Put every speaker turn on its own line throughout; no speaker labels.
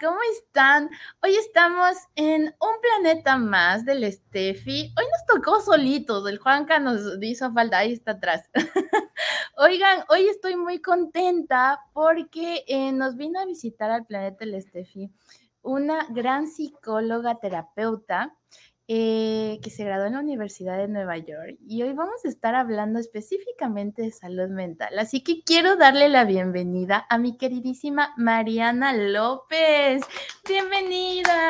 ¿cómo están? Hoy estamos en un planeta más del Steffi. Hoy nos tocó solitos, el Juanca nos hizo falta, ahí está atrás. Oigan, hoy estoy muy contenta porque eh, nos vino a visitar al planeta del Steffi una gran psicóloga terapeuta eh, que se graduó en la Universidad de Nueva York y hoy vamos a estar hablando específicamente de salud mental. Así que quiero darle la bienvenida a mi queridísima Mariana López. Bienvenida.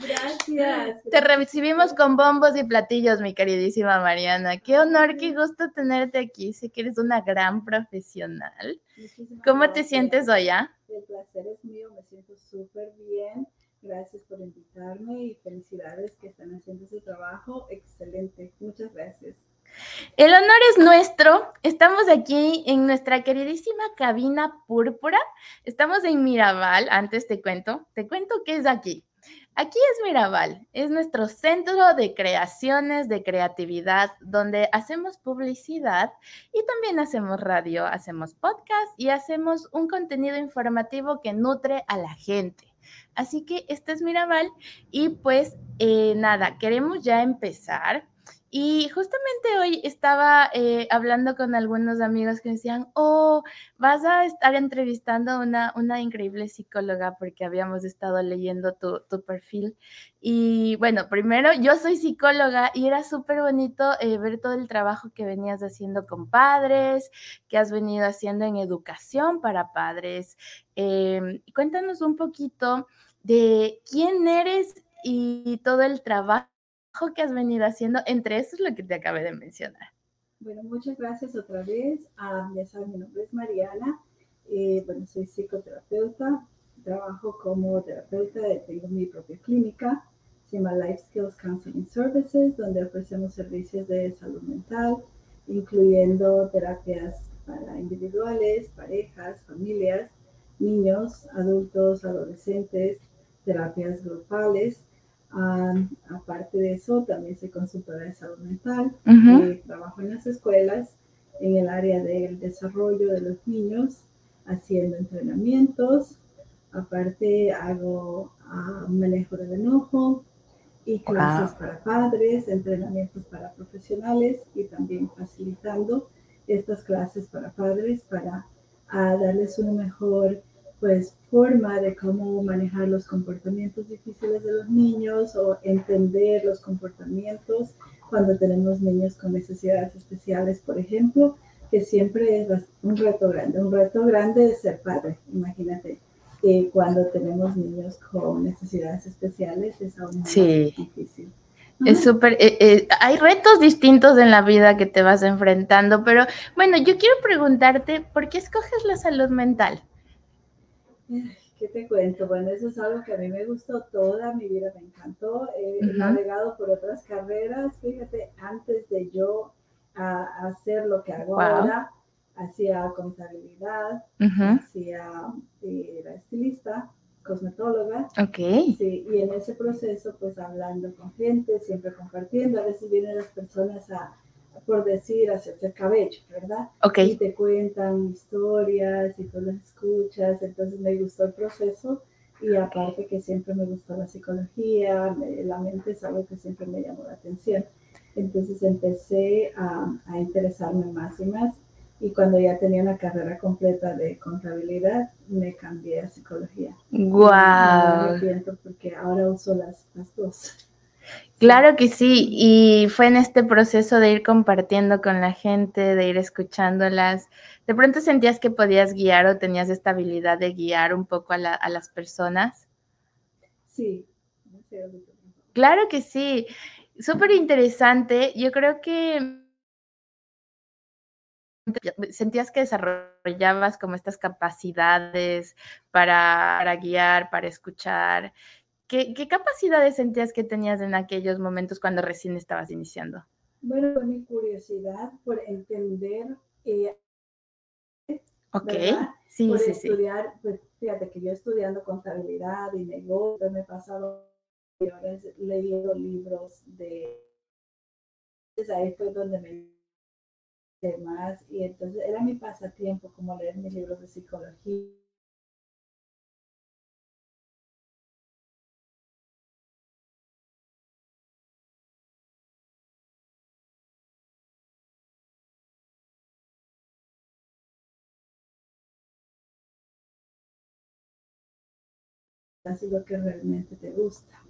Gracias.
Te recibimos con bombos y platillos, mi queridísima Mariana. Qué honor, qué gusto tenerte aquí. Sé que eres una gran profesional. ¿Cómo te sientes hoy?
Ah? El placer es mío, me siento súper bien Gracias por invitarme y felicidades que están haciendo ese trabajo. Excelente. Muchas gracias.
El honor es nuestro. Estamos aquí en nuestra queridísima cabina púrpura. Estamos en Mirabal. Antes te cuento, te cuento qué es aquí. Aquí es Mirabal, es nuestro centro de creaciones, de creatividad, donde hacemos publicidad y también hacemos radio, hacemos podcast y hacemos un contenido informativo que nutre a la gente. Así que este es Mirabal y pues eh, nada, queremos ya empezar. Y justamente hoy estaba eh, hablando con algunos amigos que decían, oh, vas a estar entrevistando a una, una increíble psicóloga porque habíamos estado leyendo tu, tu perfil. Y bueno, primero yo soy psicóloga y era súper bonito eh, ver todo el trabajo que venías haciendo con padres, que has venido haciendo en educación para padres. Em, cuéntanos un poquito de quién eres y todo el trabajo que has venido haciendo, entre eso es lo que te acabé de mencionar.
Bueno, muchas gracias otra vez. Ah, ya saben, mi nombre es Mariana. Eh, bueno, soy psicoterapeuta. Trabajo como terapeuta, tengo mi propia clínica. Se llama Life Skills Counseling Services, donde ofrecemos servicios de salud mental, incluyendo terapias para individuales, parejas, familias, niños, adultos, adolescentes, terapias grupales aparte de eso, también soy consultora de salud mental. Eh, trabajo en las escuelas en el área del desarrollo de los niños, haciendo entrenamientos. Aparte, hago uh, manejo del enojo y clases para padres, entrenamientos para profesionales y también facilitando estas clases para padres para ah, darles una mejor pues forma de cómo manejar los comportamientos difíciles de los niños o entender los comportamientos cuando tenemos niños con necesidades especiales, por ejemplo, que siempre es un reto grande. Un reto grande de ser padre, imagínate. que cuando tenemos niños con necesidades especiales es aún más difícil.
Es súper, eh, eh, hay retos distintos en la vida que te vas enfrentando, pero bueno, yo quiero preguntarte, ¿por qué escoges la salud mental?
¿Qué te cuento? Bueno, eso es algo que a mí me gustó toda mi vida, me encantó. He navegado por otras carreras, fíjate, antes de yo hacer lo que hago ahora, hacía contabilidad, hacía, eh, era estilista, cosmetóloga.
Ok.
Sí, y en ese proceso, pues hablando con gente, siempre compartiendo, a veces vienen las personas a por decir, hacerse el cabello, ¿verdad?
Ok.
Y te cuentan historias y tú las escuchas, entonces me gustó el proceso y aparte que siempre me gustó la psicología, la mente es algo que siempre me llamó la atención. Entonces empecé a, a interesarme más y más y cuando ya tenía una carrera completa de contabilidad, me cambié a psicología.
¡Guau!
Wow. me arrepiento porque ahora uso las, las dos.
Claro que sí, y fue en este proceso de ir compartiendo con la gente, de ir escuchándolas. ¿De pronto sentías que podías guiar o tenías esta habilidad de guiar un poco a, las personas?
Sí.
Claro que sí, súper interesante. Yo creo que sentías que desarrollabas como estas capacidades para, para guiar, para escuchar. ¿Qué, capacidades sentías que tenías en aquellos momentos cuando recién estabas iniciando?
Bueno, mi curiosidad por entender. Eh,
ok, sí,
por
sí,
estudiar, Pues, fíjate que yo estudiando contabilidad y negocio, me he pasado horas leyendo libros de. Entonces ahí fue donde me más y entonces era mi pasatiempo como leer mis libros de psicología haces lo que realmente te gusta.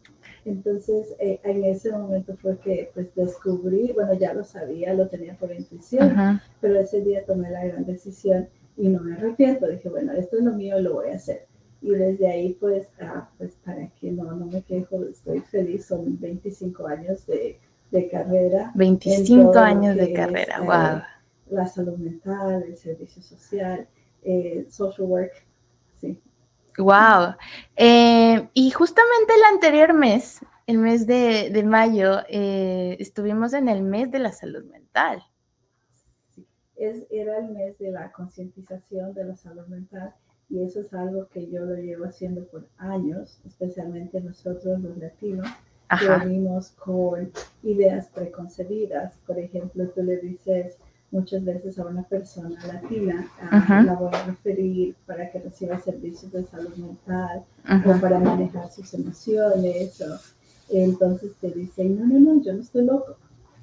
Entonces, eh, en ese momento fue que pues descubrí, bueno, ya lo sabía, lo tenía por intuición, pero ese día tomé la gran decisión y no me arrepiento. Dije, bueno, esto es lo mío, lo voy a hacer. Y desde ahí, pues, ah, pues para que no, no me quejo, estoy feliz, son 25 años de, de carrera.
25 años de carrera, wow. Eh,
la salud mental, el servicio social, eh, social work.
Wow. Eh, y justamente el anterior mes, el mes de, mayo, eh, estuvimos en el mes de la salud mental.
Es, era el mes de la concientización de la salud mental y eso es algo que yo lo llevo haciendo por años, especialmente nosotros los latinos, que venimos con ideas preconcebidas. Por ejemplo, tú le dices, muchas veces a una persona latina, la voy a referir para que reciba servicios de salud mental o para manejar sus emociones. O, entonces te dicen, no, no, no, yo no estoy loco,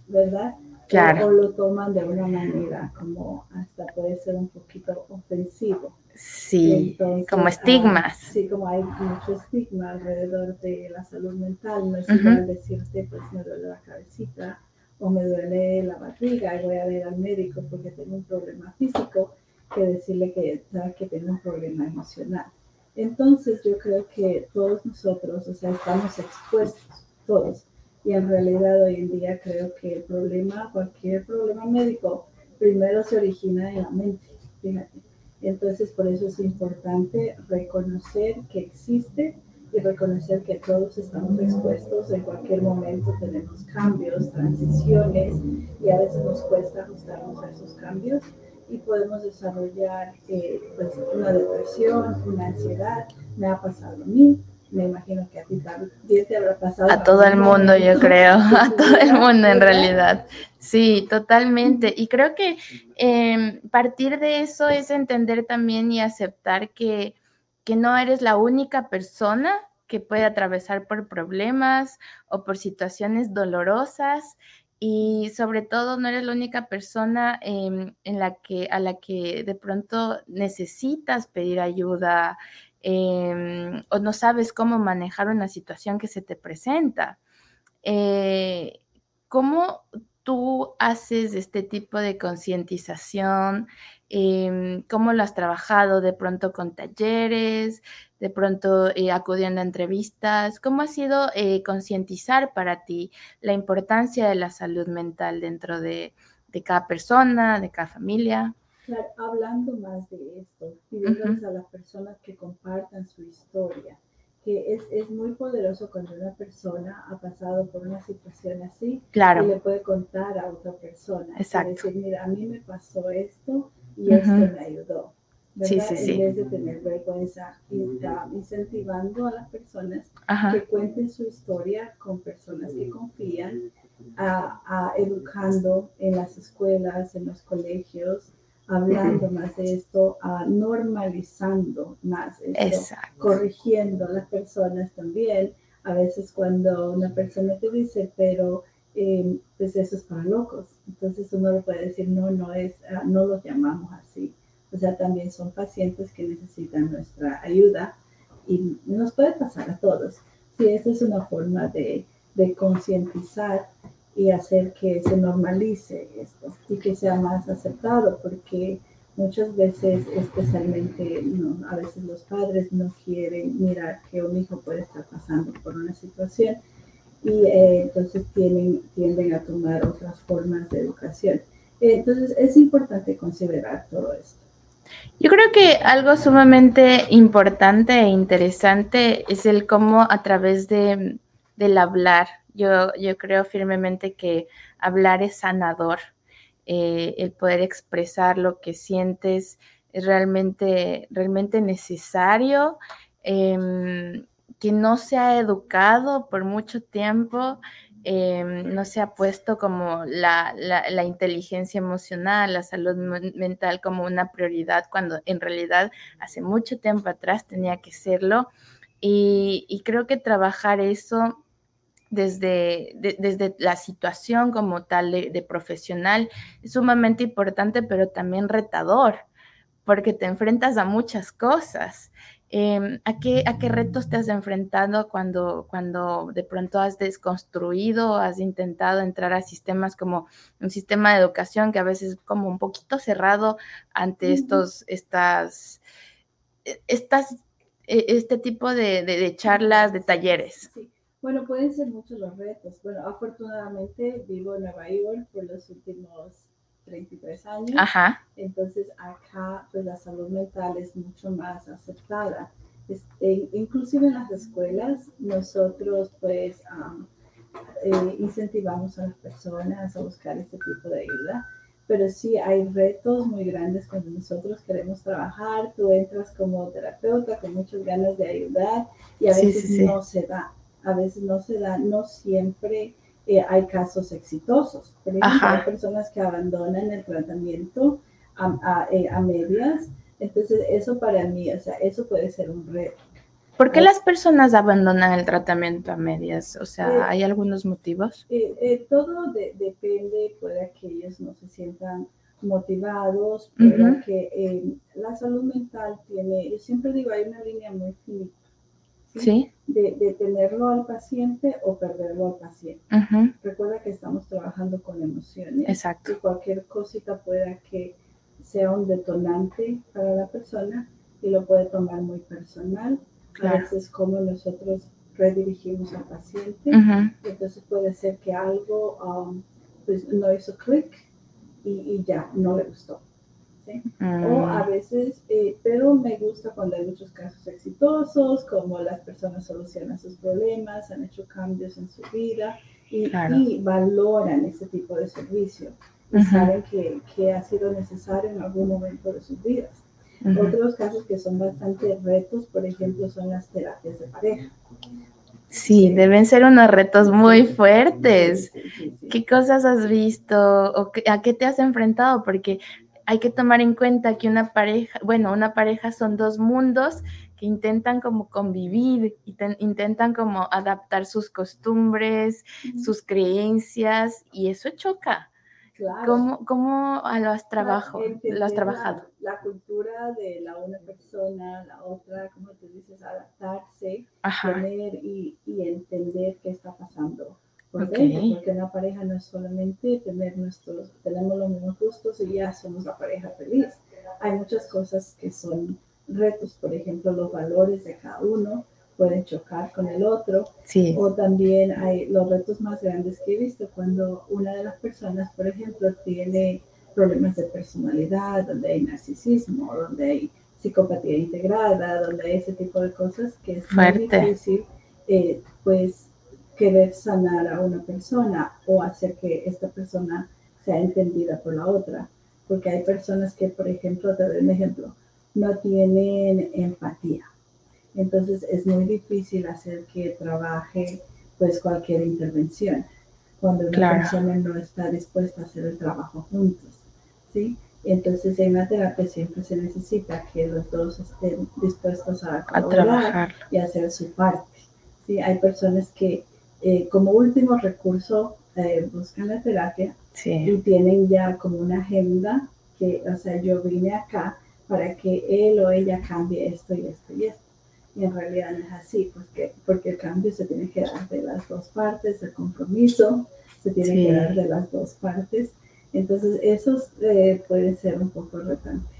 ¿verdad? Claro. O, lo toman de una manera como hasta puede ser un poquito ofensivo.
Sí, como ah, estigmas.
sí, como hay mucho estigma alrededor de la salud mental. No es igual decirte, pues me duele la cabecita o me duele la barriga y voy a ver al médico porque tengo un problema físico que decirle que, que tengo un problema emocional. Entonces yo creo que todos nosotros, o sea, estamos expuestos, todos. Y en realidad hoy en día creo que el problema, cualquier problema médico, primero se origina en la mente. Entonces por eso es importante reconocer que existe y reconocer que todos estamos expuestos, en cualquier momento tenemos cambios, transiciones y a veces nos cuesta ajustarnos a esos cambios y podemos desarrollar eh, pues, una depresión, una ansiedad. Me ha pasado a mí, me imagino que a ti también te habrá pasado.
A todo el mundo, yo creo, a todo el mundo en realidad. Sí, totalmente. Y creo que eh, partir de eso es entender también y aceptar que que no eres la única persona que puede atravesar por problemas o por situaciones dolorosas y sobre todo no eres la única persona en la que, a la que de pronto necesitas pedir ayuda em, o no sabes cómo manejar una situación que se te presenta. Eh, ¿Cómo tú haces este tipo de concientización? Em, ¿Cómo lo has trabajado de pronto con talleres, de pronto eh, acudiendo a entrevistas? ¿Cómo ha sido eh, concientizar para ti la importancia de la salud mental dentro de, cada persona, de cada familia?
Claro, hablando más de esto, pidiéndoles a las personas que compartan su historia, que es, es, muy poderoso cuando una persona ha pasado por una situación así
claro.
y le puede contar a otra persona. Exacto. decir, mira, a mí me pasó esto y esto me ayudó. Sí, sí, sí. En vez de tener vergüenza, y incentivando a las personas que cuenten su historia con personas que confían, a, educando en las escuelas, en los colegios, hablando más de esto, a normalizando más esto, corrigiendo a las personas también. A veces cuando una persona te dice, pero eh, pues eso es para locos, entonces uno le puede decir, no, no es, ah, no lo llamamos así. O sea, también son pacientes que necesitan nuestra ayuda y nos puede pasar a todos. Sí, esa es una forma de, de concientizar y hacer que se normalice esto y que sea más aceptado, porque muchas veces, especialmente a veces los padres no quieren mirar que un hijo puede estar pasando por una situación y eh, entonces tienen, tienden a tomar otras formas de educación. Entonces es importante considerar todo esto.
Yo creo que algo sumamente importante e interesante es el cómo a través de, del hablar, yo, yo creo firmemente que hablar es sanador, eh, el poder expresar lo que sientes es realmente, realmente necesario. Em, que no se ha educado por mucho tiempo, em, no se ha puesto como la, inteligencia emocional, la salud mental como una prioridad, cuando en realidad hace mucho tiempo atrás tenía que serlo. Y, creo que trabajar eso desde, desde la situación como tal de, profesional es sumamente importante, pero también retador, porque te enfrentas a muchas cosas Em, ¿a, qué, ¿A qué retos te has enfrentado cuando, cuando de pronto has desconstruido, has intentado entrar a sistemas como un sistema de educación que a veces es como un poquito cerrado ante estos, estas, e, estas, e, este tipo de, de, charlas, de talleres?
Sí. Bueno, pueden ser muchos los retos. Bueno, afortunadamente vivo en Nueva York por los últimos 33 años. Ajá. Entonces acá pues la salud mental es mucho más aceptada. E, inclusive en las escuelas nosotros pues eh, incentivamos a las personas a buscar este tipo de ayuda. Pero sí hay retos muy grandes cuando nosotros queremos trabajar. Tú entras como terapeuta con muchas ganas de ayudar y a veces no se da. A veces no se da, no siempre eh, hay casos exitosos. hay personas que abandonan el tratamiento eh, a, medias. Entonces, eso para mí, o sea, eso puede ser un reto.
¿Por qué las personas abandonan el tratamiento a medias? O sea, eh, ¿hay algunos motivos?
todo depende, puede que ellos no se sientan motivados, pero que la salud mental tiene, yo siempre digo, hay una línea muy finita ¿Sí? De, tenerlo al paciente o perderlo al paciente. Recuerda que estamos trabajando con emociones. Exacto. Y cualquier cosita pueda que sea un detonante para la persona y lo puede tomar muy personal. A veces como nosotros redirigimos al paciente. Entonces puede ser que algo um, pues no hizo clic y, y ya no le gustó. O a mm. veces, eh, pero me gusta cuando hay muchos casos exitosos, como las personas solucionan sus problemas, han hecho cambios en su vida y, valoran ese tipo de servicio y saben que, que, ha sido necesario en algún momento de sus vidas. Otros casos que son bastante retos, por ejemplo, son las terapias de pareja.
Sí, deben ser unos retos muy fuertes. ¿Qué cosas has visto o a qué te has enfrentado? Porque hay que tomar en cuenta que una pareja, bueno, una pareja son dos mundos que intentan como convivir, intentan como adaptar sus costumbres, sus creencias, y eso choca. Claro. ¿Cómo, lo has, trabajo, lo has trabajado?
La, cultura de la una persona, la otra, como tú dices, adaptarse, tener y, y entender qué está pasando porque una pareja no es solamente tener nuestros, tenemos los mismos gustos y ya somos la pareja feliz. Hay muchas cosas que son retos, por ejemplo, los valores de cada uno pueden chocar con el otro. Sí. O también hay los retos más grandes que he visto cuando una de las personas, por ejemplo, tiene problemas de personalidad, donde hay narcisismo, donde hay psicopatía integrada, donde hay ese tipo de cosas que es muy difícil, eh, pues querer sanar a una persona o hacer que esta persona sea entendida por la otra. Porque hay personas que, por ejemplo, te doy un ejemplo, no tienen empatía. Entonces es muy difícil hacer que trabaje pues cualquier intervención cuando una persona no está dispuesta a hacer el trabajo juntos. ¿sí? Entonces en la terapia siempre se necesita que los dos estén dispuestos a, trabajar y hacer su parte. ¿sí? Hay personas que eh, como último recurso eh, buscan la terapia y tienen ya como una agenda que, o sea, yo vine acá para que él o ella cambie esto y esto y esto. Y en realidad no es así, porque, porque el cambio se tiene que dar de las dos partes, el compromiso se tiene que dar de las dos partes. Entonces, eso eh, puede ser un poco retante.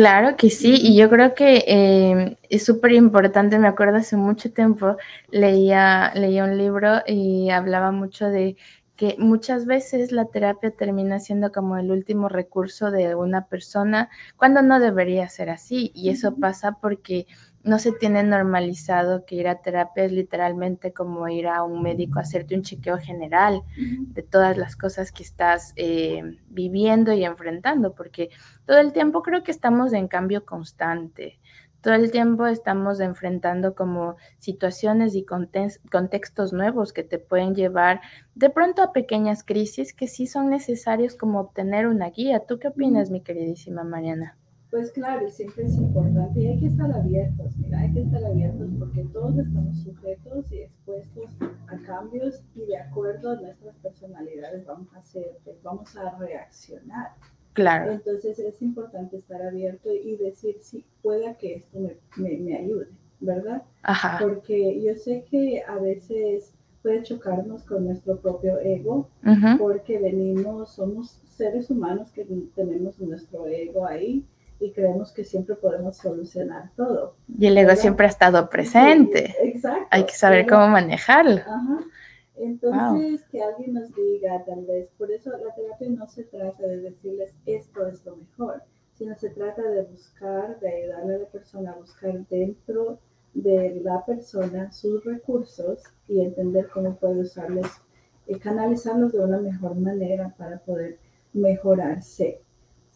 Claro que sí, y yo creo que em, es súper importante, me acuerdo hace mucho tiempo, leía, leía un libro y hablaba mucho de que muchas veces la terapia termina siendo como el último recurso de una persona cuando no debería ser así, y eso pasa porque no se tiene normalizado que ir a terapia es literalmente como ir a un médico a hacerte un chequeo general de todas las cosas que estás eh, viviendo y enfrentando, porque todo el tiempo creo que estamos en cambio constante. Todo el tiempo estamos enfrentando como situaciones y contextos nuevos que te pueden llevar de pronto a pequeñas crisis que sí son necesarios como obtener una guía. ¿Tú qué opinas, mi queridísima Mariana?
Pues claro, siempre es importante y hay que estar abiertos, mira, hay que estar abiertos porque todos estamos sujetos y expuestos a cambios y de acuerdo a nuestras personalidades vamos a hacer, pues, vamos a reaccionar.
Claro.
Entonces es importante estar abierto y decir, sí, pueda que esto me, me, me ayude, ¿verdad?
Ajá.
Porque yo sé que a veces puede chocarnos con nuestro propio ego, porque venimos, somos seres humanos que tenemos nuestro ego ahí y creemos que siempre podemos solucionar todo.
Y el ego
¿verdad?
siempre ha estado presente.
Sí, exacto.
Hay que saber cómo manejarlo.
Ajá. Entonces, que alguien nos diga, tal vez, por eso la terapia no se trata de decirles esto es lo mejor, sino se trata de buscar, de ayudarle a la persona a buscar dentro de la persona sus recursos y entender cómo puede usarles, y canalizarlos de una mejor manera para poder mejorarse.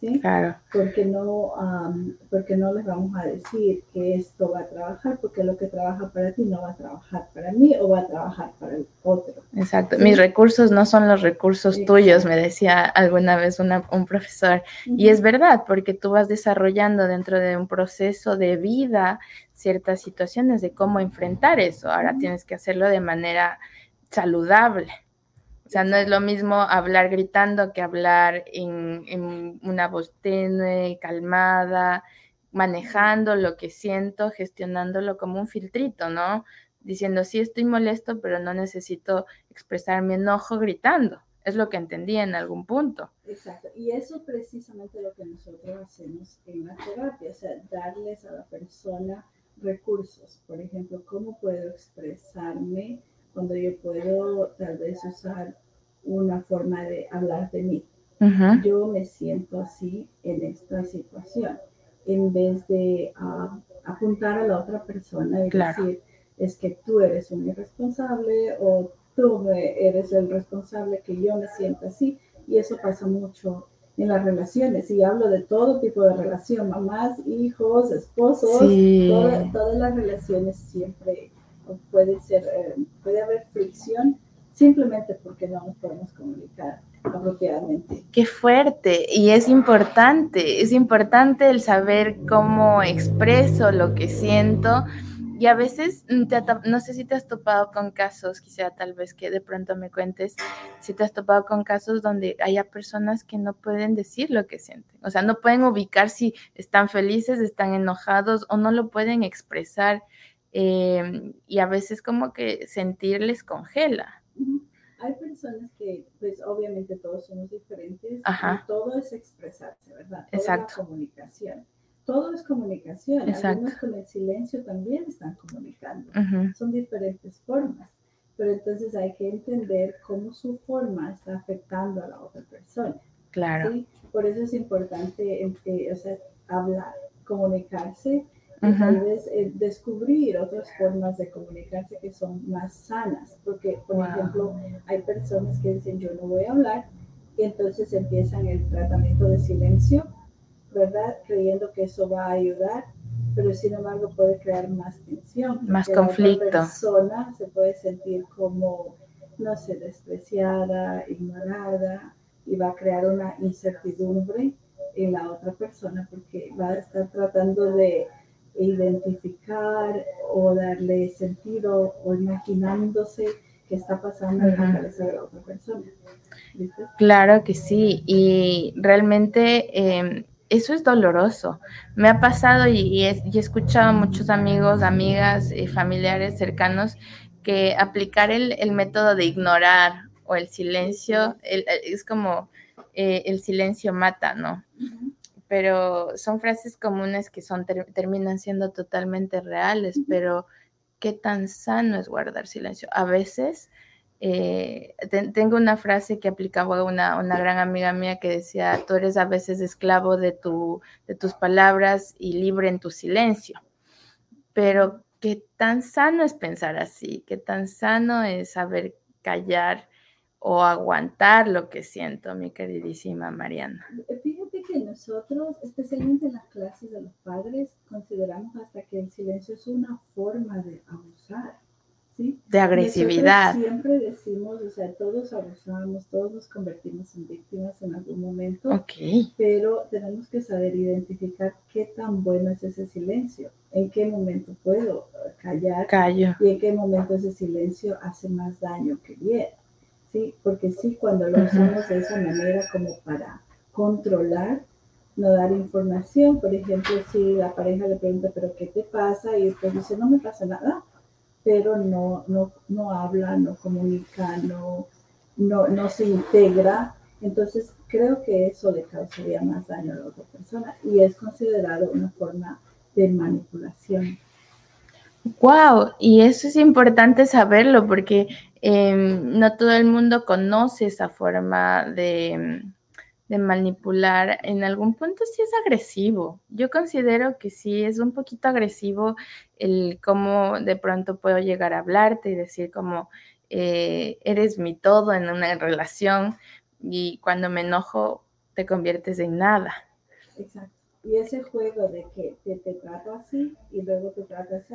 ¿Sí?
Claro,
porque no, am, porque no les vamos a decir que esto va a trabajar, porque lo que trabaja para ti no va a trabajar para mí o va a trabajar para el otro.
exacto.
Sí.
Mis recursos no son los recursos
Exacto.
tuyos, me decía alguna vez una- un profesor. Y es verdad, porque tú vas desarrollando dentro de un proceso de vida ciertas situaciones de cómo enfrentar eso. Ahora tienes que hacerlo de manera saludable. O sea, no es lo mismo hablar gritando que hablar en, una voz tenue, calmada, manejando lo que siento, gestionándolo como un filtrito, ¿no? Diciendo, sí estoy molesto, pero no necesito expresar mi enojo gritando. Es lo que entendí en algún punto.
Exacto. Y eso es precisamente lo que nosotros hacemos en la terapia, o sea, darles a la persona recursos. Por ejemplo, ¿cómo puedo expresarme cuando yo puedo tal vez usar una forma de hablar de mí? Yo me siento así en esta situación, en vez de ah, apuntar a la otra persona y
Claro.
decir, es que tú eres un irresponsable o tú eres el responsable que yo me siento así. Y eso pasa mucho en las relaciones. Y hablo de todo tipo de relación, mamás, hijos, esposos,
Sí.
toda- todas las relaciones siempre pueden ser, eh, puede haber fricción simplemente porque no nos podemos comunicar apropiadamente.
Qué fuerte. Y es importante, es importante el saber cómo expreso lo que siento. Y a veces, te no sé si te has topado con casos, quizá tal vez que de pronto me cuentes, si te has topado con casos donde haya personas que no pueden decir lo que sienten. O sea, no pueden ubicar si están felices, están enojados o no lo pueden expresar. Eh, y a veces como que sentir les congela.
Hay personas que, pues obviamente todos somos diferentes,
Ajá.
y todo es expresarse, ¿verdad? Todo
Exacto.
la comunicación. Todo es comunicación.
Exacto.
Algunos con el silencio también están comunicando. Son diferentes formas. Pero entonces hay que entender cómo su forma está afectando a la otra persona.
Claro.
¿sí? Por eso es importante eh, o sea, hablar, comunicarse y
Ujú.
tal vez eh, descubrir otras formas de comunicarse que son más sanas. Porque, por
Wow.
ejemplo, hay personas que dicen yo no voy a hablar y entonces empiezan el tratamiento de silencio, ¿verdad? Creyendo que eso va a ayudar, pero sin embargo puede crear más tensión.
Más
porque la
conflicto.
persona se puede sentir como, no sé, despreciada, ignorada y va a crear una incertidumbre en la otra persona porque va a estar tratando de identificar o darle sentido o imaginándose qué está pasando en la cabeza de la otra persona.
Claro que sí, y realmente eh, eso es doloroso. Me ha pasado y, y he, y he escuchado a muchos amigos, amigas, eh, familiares cercanos que aplicar el, el método de ignorar o el silencio el- es como eh, el silencio mata, ¿no? Pero son frases comunes que son ter- terminan siendo totalmente reales, pero qué tan sano es guardar silencio. A veces eh, te- tengo una frase que aplicaba una, una gran amiga mía que decía, tú eres a veces esclavo de, tu, de tus palabras y libre en tu silencio. Pero qué tan sano es pensar así, qué tan sano es saber callar o aguantar lo que siento, mi queridísima Mariana.
Que nosotros, especialmente en las clases de los padres, consideramos hasta que el silencio es una forma de abusar. ¿sí?
De agresividad.
Nosotros siempre decimos, o sea, todos abusamos, todos nos convertimos en víctimas en algún momento,
Ok,
pero tenemos que saber identificar qué tan bueno es ese silencio, en qué momento puedo eh, callar
callo.
y en qué momento ese silencio hace más daño que bien. ¿sí? Porque sí, cuando lo usamos de esa manera como para controlar, no dar información. Por ejemplo, si la pareja le pregunta, ¿pero qué te pasa? Y después dice, no me pasa nada, pero no, no, no habla, no comunica, no, no, no se integra. Entonces, creo que eso le causaría más daño a la otra persona y es considerado una forma de manipulación.
Wow, y eso es importante saberlo porque em, no todo el mundo conoce esa forma de, de, manipular. En algún punto sí es agresivo. Yo considero que sí es un poquito agresivo el cómo de pronto puedo llegar a hablarte y decir como eh, eres mi todo en una relación y cuando me enojo te conviertes en nada.
Exacto. Y ese juego de que te, te trato así y luego te trato así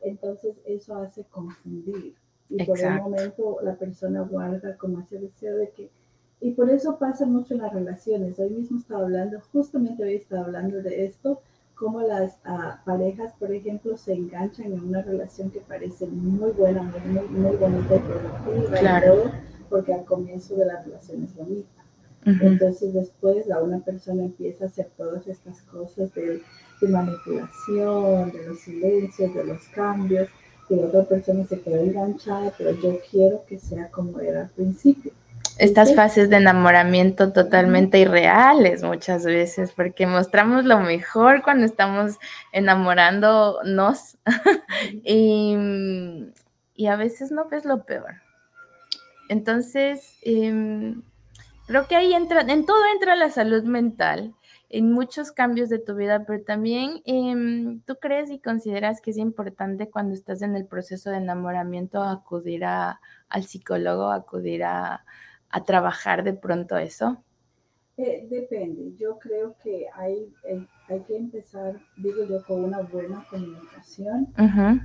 entonces eso hace confundir. Y por un momento la persona guarda como ese deseo de que... Y por eso pasa mucho en las relaciones. Hoy mismo estaba hablando, justamente hoy estaba hablando de esto, cómo las ah, parejas, por ejemplo, se enganchan en una relación que parece muy buena, muy, muy, bonita y productiva, claro. porque al comienzo de la relación es bonita. Entonces después la una persona empieza a hacer todas estas cosas de de manipulación, de los silencios, de los cambios, y la otra persona se quedó enganchada, pero yo quiero que sea como era al principio.
Estas fases de enamoramiento totalmente irreales muchas veces, porque mostramos lo mejor cuando estamos enamorándonos y, y, a veces no ves lo peor. Entonces, em, creo que ahí entra, en todo entra la salud mental en muchos cambios de tu vida, pero también em, tú crees y consideras que es importante cuando estás en el proceso de enamoramiento acudir a, al psicólogo, acudir a, a trabajar de pronto eso?
Eh, depende, yo creo que hay, eh, hay, que empezar, digo yo, con una buena comunicación,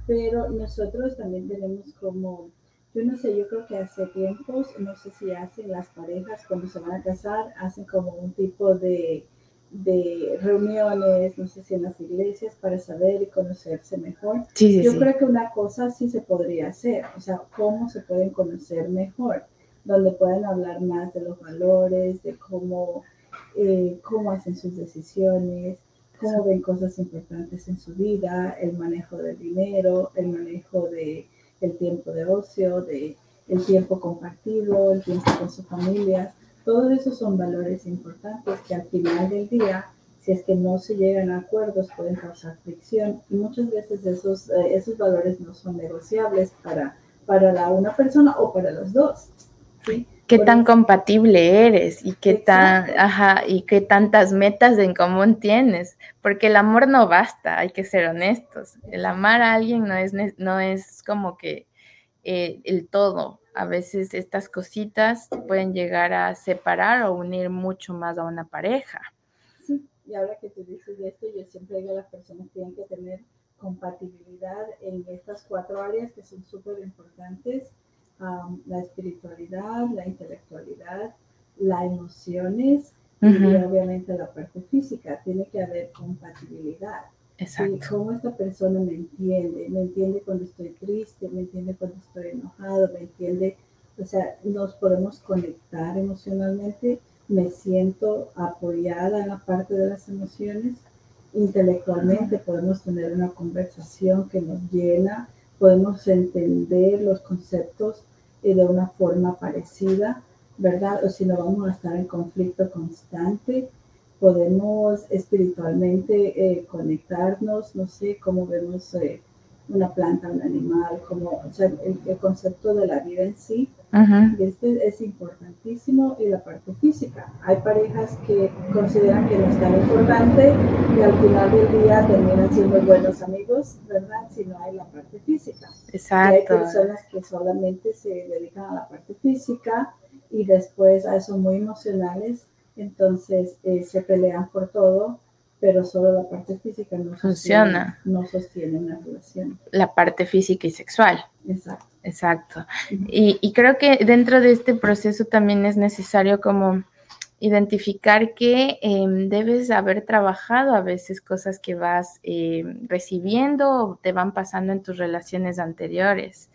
pero nosotros también tenemos como, yo no sé, yo creo que hace tiempos, no sé si hacen las parejas cuando se van a casar, hacen como un tipo de de reuniones, no sé si en las iglesias, para saber y conocerse mejor. Yo creo que una cosa sí se podría hacer, o sea, cómo se pueden conocer mejor, donde pueden hablar más de los valores, de cómo, eh, cómo hacen sus decisiones, cómo ven cosas importantes en su vida, el manejo del dinero, el manejo de el tiempo de ocio, de el tiempo compartido, el tiempo con su familia. Todos esos son valores importantes que al final del día, si es que no se llegan a acuerdos, pueden causar fricción. Y muchas veces esos, eh, esos valores no son negociables para, para la una persona o para los dos. ¿Sí?
qué tan compatible eres y qué tan, ajá, y qué tantas metas en común tienes, porque el amor no basta, hay que ser honestos. El amar a alguien no es, no es como que eh, el todo, a veces estas cositas pueden llegar a separar o unir mucho más a una pareja.
Sí, y ahora que tú dices esto, yo siempre digo a las personas que tienen que tener compatibilidad en estas cuatro áreas que son súper importantes, la espiritualidad, la intelectualidad, las emociones y obviamente la parte física. Tiene que haber compatibilidad. Exacto. Y cómo esta persona me entiende, me entiende cuando estoy triste, me entiende cuando estoy enojado, me entiende, o sea, nos podemos conectar emocionalmente, me siento apoyada en la parte de las emociones, intelectualmente podemos tener una conversación que nos llena, podemos entender los conceptos eh, de una forma parecida, ¿verdad? O si no vamos a estar en conflicto constante podemos espiritualmente eh, conectarnos, no sé, cómo vemos eh, una planta, un animal, como, el, concepto de la vida en sí. Este es importantísimo y la parte física. Hay parejas que consideran que no es tan importante y al final del día terminan siendo buenos amigos, ¿verdad? Si no hay la parte física. Exacto. hay personas que solamente se dedican a la parte física y después a eso muy emocionales entonces eh, se pelean por todo, pero solo la parte física no funciona. no sostiene una relación.
La parte física y sexual. Exacto. Exacto. y, creo que dentro de este proceso también es necesario como identificar que em, debes haber trabajado a veces cosas que vas em, recibiendo o te van pasando en tus relaciones anteriores.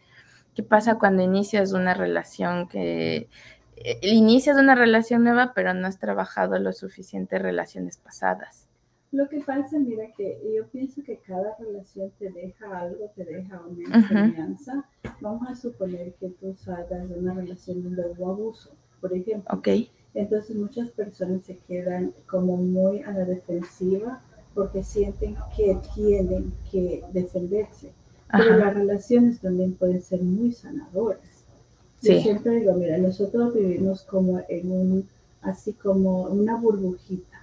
¿Qué pasa cuando inicias una relación que eh, inicias una relación nueva, pero no has trabajado lo suficiente relaciones pasadas.
Lo que pasa, mira, que yo pienso que cada relación te deja algo, te deja una enseñanza. Vamos a suponer que tú salgas de una relación donde hubo abuso, por ejemplo.
Ok.
Entonces muchas personas se quedan como muy a la defensiva porque sienten que tienen que defenderse. Pero las relaciones también pueden ser muy sanadoras. Sí. Yo siempre digo, mira, nosotros vivimos como en un, así como una burbujita.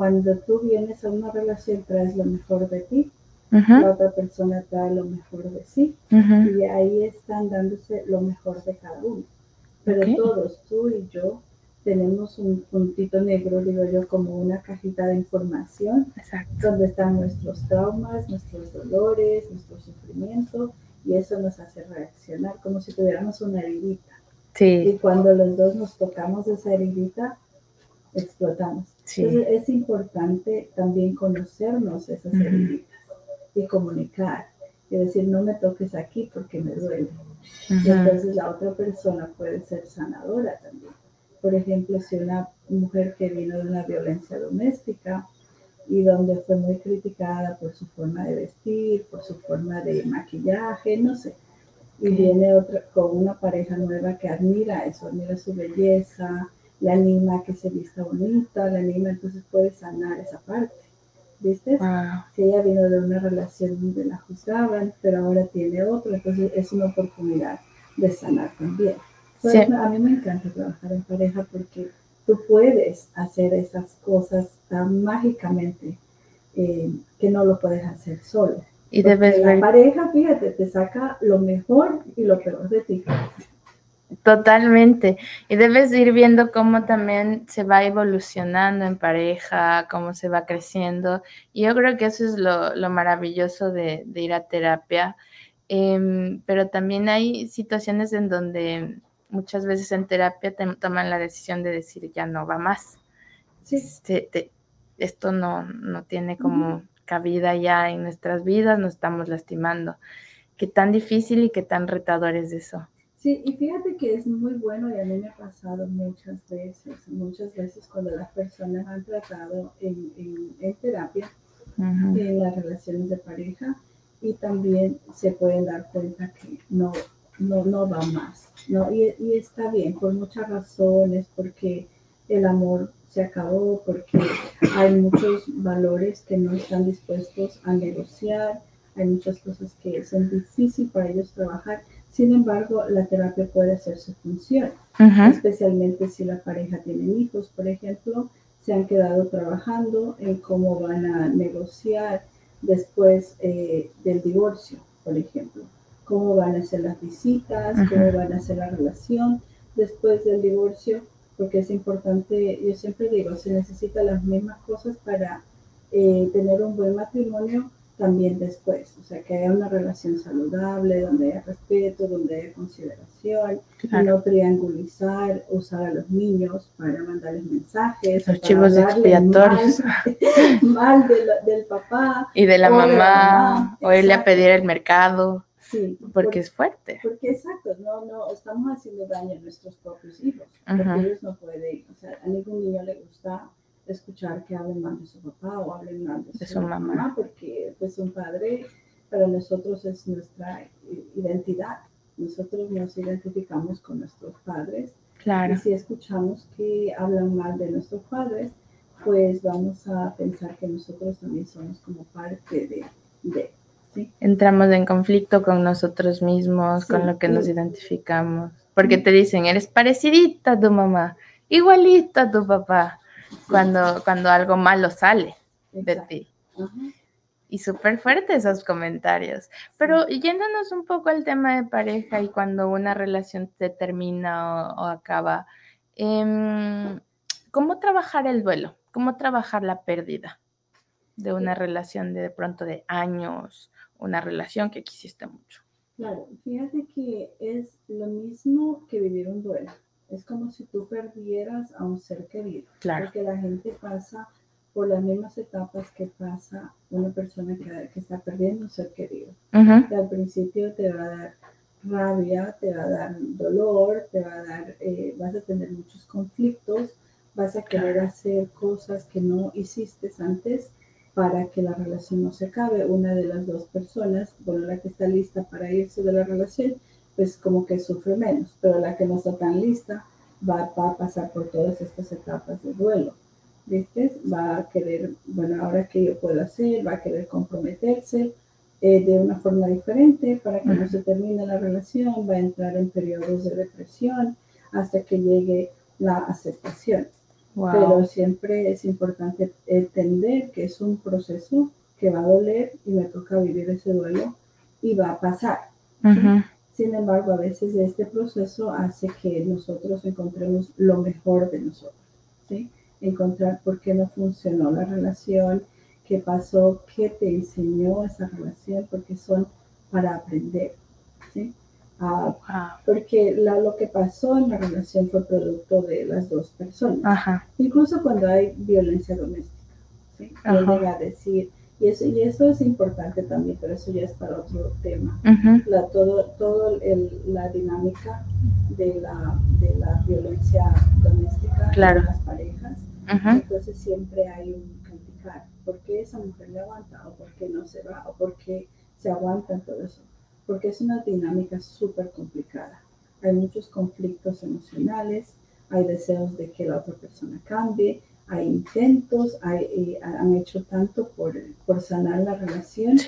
Cuando tú vienes a una relación traes lo mejor de ti, la otra persona trae lo mejor de sí, y ahí están dándose lo mejor de cada uno. Pero todos, tú y yo, tenemos un puntito negro, digo yo, como una cajita de información, donde están nuestros traumas, nuestros dolores, nuestro sufrimiento, y eso nos hace reaccionar como si tuviéramos una heridita. Y cuando los dos nos tocamos esa heridita, explotamos. Entonces es importante también conocernos esas heriditas y comunicar. Y decir, no me toques aquí porque me duele. Y entonces la otra persona puede ser sanadora también. Por ejemplo, si una mujer que vino de una violencia doméstica y donde fue muy criticada por su forma de vestir, por su forma de maquillaje, no sé, y viene otra con una pareja nueva que admira eso, admira su belleza, le anima a que se vista bonita, le anima, entonces puede sanar esa parte. ¿Viste? Si ella vino de una relación donde la juzgaban, pero ahora tiene otro, entonces es una oportunidad de sanar también. A mí me encanta trabajar en pareja porque tú puedes hacer esas cosas tan mágicamente eh, que no lo puedes hacer solo. Y debes la pareja, fíjate, te saca lo mejor y lo peor de ti.
Totalmente. Y debes ir viendo cómo también se va evolucionando en pareja, cómo se va creciendo. Y yo creo que eso es lo, maravilloso de, ir a terapia. Em, pero también hay situaciones en donde muchas veces en terapia te toman la decisión de decir ya no va más. Este, esto no, no tiene como cabida ya en nuestras vidas, nos estamos lastimando. Qué tan difícil y qué tan retador es eso.
Sí, y fíjate que es muy bueno y a mí me ha pasado muchas veces, muchas veces cuando las personas han tratado en, en, terapia, en las relaciones de pareja, y también se pueden dar cuenta que no, no, no va más, ¿no? Y, y, está bien, por muchas razones, porque el amor se acabó, porque hay muchos valores que no están dispuestos a negociar, hay muchas cosas que son difíciles para ellos trabajar. Sin embargo, la terapia puede hacer su función, especialmente si la pareja tiene hijos, por ejemplo, se han quedado trabajando en cómo van a negociar después eh, del divorcio, por ejemplo. Cómo van a ser las visitas, cómo van a ser la relación después del divorcio, porque es importante, yo siempre digo, se necesitan las mismas cosas para eh, tener un buen matrimonio también después, o sea, que haya una relación saludable, donde haya respeto, donde haya consideración, no triangulizar, usar a los niños para mandarles mensajes,
archivos expiatorios,
mal, del papá
y de la mamá, o irle a pedir el mercado. Sí, porque, es fuerte.
Porque exacto, no, no, estamos haciendo daño a nuestros propios hijos, porque ellos no pueden, o sea, a ningún niño le gusta escuchar que hablen mal de su papá o hablen mal de su, mamá. porque pues un padre para nosotros es nuestra identidad. Nosotros nos identificamos con nuestros padres. Claro. Y si escuchamos que hablan mal de nuestros padres, pues vamos a pensar que nosotros también somos como parte de, de
Entramos en conflicto con nosotros mismos, con lo que nos identificamos. Porque te dicen, eres parecidita a tu mamá, igualita a tu papá, cuando, cuando algo malo sale de ti. Y súper fuerte esos comentarios. Pero yéndonos un poco al tema de pareja y cuando una relación se termina o, acaba, em, ¿cómo trabajar el duelo? ¿Cómo trabajar la pérdida de una relación de, de pronto de años una relación que quisiste mucho.
Claro, fíjate que es lo mismo que vivir un duelo. Es como si tú perdieras a un ser querido. Claro. Porque la gente pasa por las mismas etapas que pasa una persona que, está perdiendo un ser querido. al principio te va a dar rabia, te va a dar dolor, te va a dar, eh, vas a tener muchos conflictos, vas a querer hacer cosas que no hiciste antes para que la relación no se acabe. Una de las dos personas, bueno, la que está lista para irse de la relación, pues como que sufre menos, pero la que no está tan lista va, a pasar por todas estas etapas de duelo. ¿Viste? Va a querer, bueno, ahora que yo puedo hacer, va a querer comprometerse eh, de una forma diferente para que no se termine la relación, va a entrar en periodos de depresión hasta que llegue la aceptación. Pero siempre es importante entender que es un proceso que va a doler y me toca vivir ese duelo y va a pasar. Sin embargo, a veces este proceso hace que nosotros encontremos lo mejor de nosotros. ¿sí? Encontrar por qué no funcionó la relación, qué pasó, qué te enseñó esa relación, porque son para aprender. ¿sí? Porque lo que pasó en la relación fue producto de las dos personas. Incluso cuando hay violencia doméstica. ¿sí? llega a decir, y eso, y eso es importante también, pero eso ya es para otro tema. la, todo todo la dinámica de la, de la violencia doméstica en las parejas. Entonces siempre hay un criticar. ¿Por qué esa mujer le aguanta? ¿O por qué no se va? ¿O por qué se aguanta todo eso? porque es una dinámica súper complicada. Hay muchos conflictos emocionales, hay deseos de que la otra persona cambie, hay intentos, hay, eh, han hecho tanto por, por sanar la relación.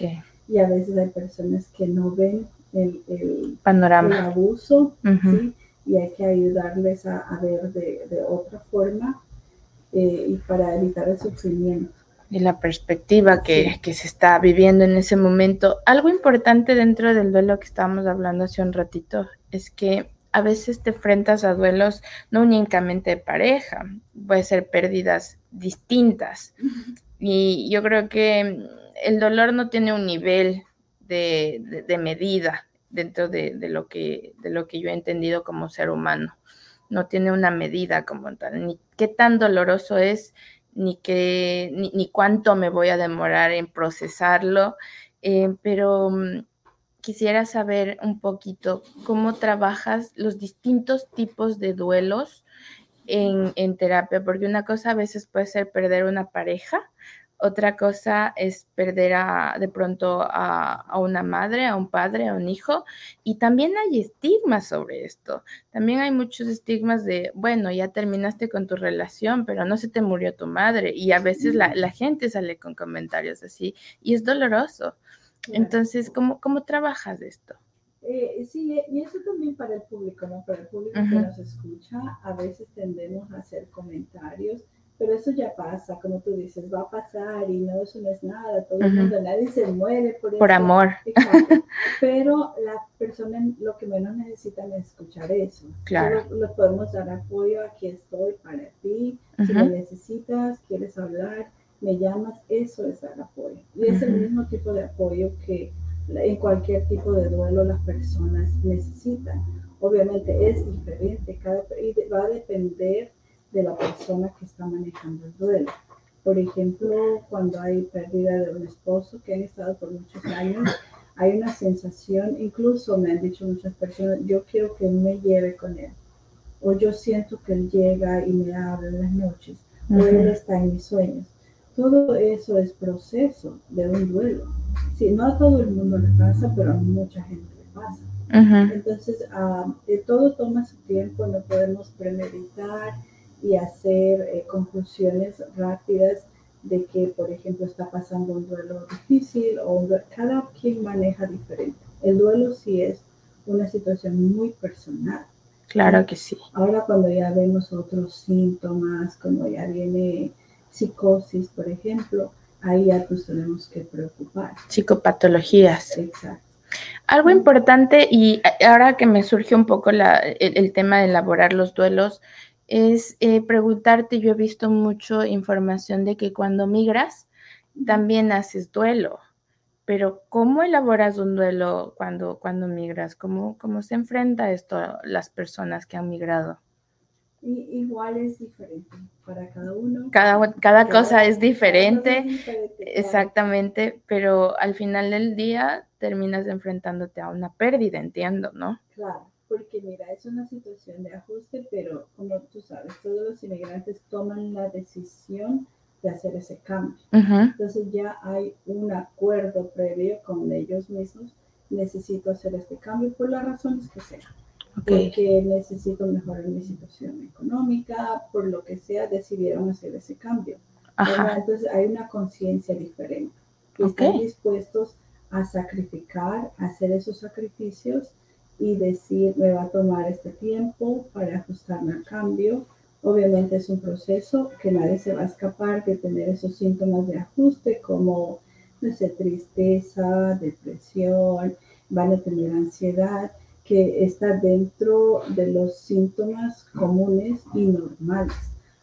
Y a veces hay personas que no ven el,
panorama,
el abuso y hay que ayudarles a, ver de, otra forma eh, y para evitar el sufrimiento.
Y la perspectiva que, se está viviendo en ese momento. Algo importante dentro del duelo que estábamos hablando hace un ratito es que a veces te enfrentas a duelos no únicamente de pareja, puede ser pérdidas distintas. Y yo creo que el dolor no tiene un nivel de, medida dentro de, lo que, de lo que yo he entendido como ser humano. No tiene una medida como tal, ni qué tan doloroso es, ni, qué, ni, cuánto me voy a demorar en procesarlo, eh, pero mm, quisiera saber un poquito cómo trabajas los distintos tipos de duelos en, en terapia, porque una cosa a veces puede ser perder una pareja, otra cosa es perder a, de pronto a, una madre, a un padre, a un hijo. Y también hay estigmas sobre esto. También hay muchos estigmas de, bueno, ya terminaste con tu relación, pero no se te murió tu madre. Y a veces la, gente sale con comentarios así y es doloroso. Entonces, ¿cómo, cómo trabajas esto?
Eh, sí, y eso también para el público, ¿no? Para el público que nos escucha, a veces tendemos a hacer comentarios pero eso ya pasa, como tú dices, va a pasar y no, eso no es nada, todo el mundo, nadie se muere por,
por amor.
Pero la persona lo que menos necesitan es escuchar eso. Claro. Le podemos dar apoyo, aquí estoy para ti, si lo necesitas, quieres hablar, me llamas, eso es dar apoyo. Y es el mismo tipo de apoyo que en cualquier tipo de duelo las personas necesitan. Obviamente es diferente, cada, y va a depender de la persona que está manejando el duelo. Por ejemplo, cuando hay pérdida de un esposo que han estado por muchos años, hay una sensación, incluso me han dicho muchas personas, yo quiero que él me lleve con él, o yo siento que él llega y me habla en las noches, o él está en mis sueños. Todo eso es proceso de un duelo. Sí, no a todo el mundo le pasa, pero a mucha gente le pasa. Entonces, eh, todo toma su tiempo, no podemos premeditar, y hacer eh, conclusiones rápidas de que, por ejemplo, está pasando un duelo difícil o cada quien maneja diferente. El duelo sí es una situación muy personal.
Claro que sí.
Ahora cuando ya vemos otros síntomas, como ya viene psicosis, por ejemplo, ahí ya nos tenemos que preocupar.
Psicopatologías.
Exacto.
Algo importante, y ahora que me surgió un poco la, el, tema de elaborar los duelos, es eh, preguntarte, yo he visto mucho información de que cuando migras también haces duelo, pero ¿cómo elaboras un duelo cuando, cuando migras? ¿Cómo, ¿Cómo se enfrenta esto a las personas que han migrado?
Igual es diferente para cada uno.
Cada, cada, cosa es diferente, exactamente, pero al final del día terminas enfrentándote a una pérdida, entiendo, ¿no?
Claro, porque mira, es una situación de ajuste, pero como tú sabes, todos los inmigrantes toman la decisión de hacer ese cambio. Entonces ya hay un acuerdo previo con ellos mismos, necesito hacer este cambio por las razones que sean porque necesito mejorar mi situación económica, por lo que sea, decidieron hacer ese cambio. Entonces hay una conciencia diferente. están dispuestos a sacrificar, a hacer esos sacrificios y decir, me va a tomar este tiempo para ajustarme al cambio. Obviamente es un proceso que nadie se va a escapar de tener esos síntomas de ajuste como, no sé, tristeza, depresión, van a tener ansiedad que está dentro de los síntomas comunes y normales.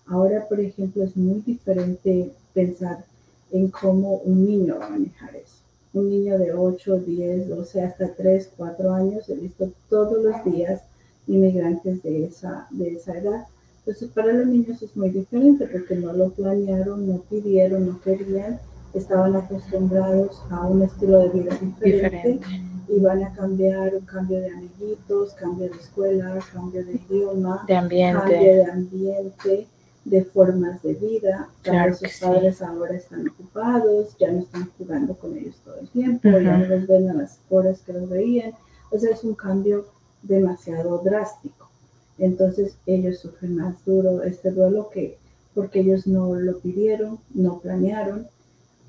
Ahora, por ejemplo, es muy diferente pensar en cómo un niño va a manejar eso. Un niño de 8, 10, 12, hasta 3, 4 años, he visto todos los días inmigrantes de esa, de esa edad. Entonces, para los niños es muy diferente porque no lo planearon, no pidieron, no querían, estaban acostumbrados a un estilo de vida diferente. diferente y van a cambiar un cambio de amiguitos, cambio de escuela, cambio de idioma,
de ambiente.
cambio de ambiente, de formas de vida. Claro sus padres ahora están ocupados, ya no están jugando con ellos todo el tiempo, ya no los ven a las horas que los veían. O sea, es un cambio demasiado drástico. Entonces ellos sufren más duro este duelo que porque ellos no lo pidieron, no planearon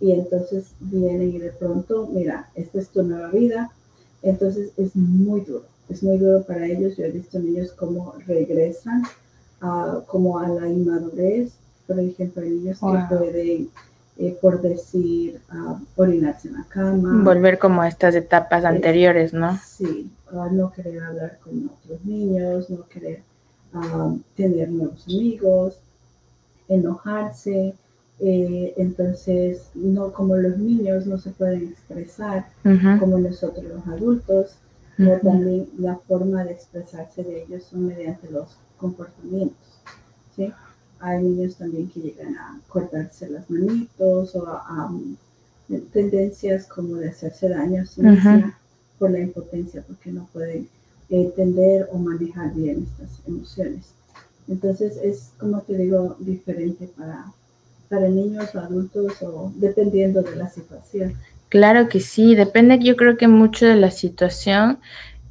y entonces vienen y de pronto, mira, esta es tu nueva vida, entonces es muy duro, es muy duro para ellos. Yo he visto niños cómo regresan a, como a la inmadurez. Por ejemplo, hay niños que pueden, eh, por decir, orinarse en la cama.
Volver como a estas etapas anteriores, ¿no?
Sí, no querer hablar con otros niños, no querer tener nuevos amigos, enojarse. Eh, entonces, no como los niños no se pueden expresar como nosotros los adultos, pero también la forma de expresarse de ellos son mediante los comportamientos. ¿sí? Hay niños también que llegan a cortarse las manitos o a, tendencias como de hacerse daño por la impotencia, porque no pueden entender o manejar bien estas emociones. Entonces es, como te digo, diferente para, para niños o adultos o dependiendo de la situación.
Claro que sí, depende yo creo que mucho de la situación,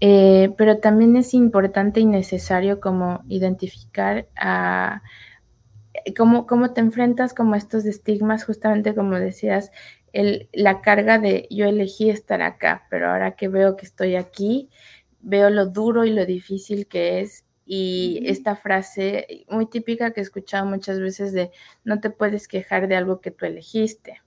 eh, pero también es importante y necesario como identificar a eh, cómo, cómo te enfrentas como a estos estigmas, justamente como decías, el, la carga de yo elegí estar acá, pero ahora que veo que estoy aquí, veo lo duro y lo difícil que es y esta frase muy típica que he escuchado muchas veces de no te puedes quejar de algo que tú elegiste,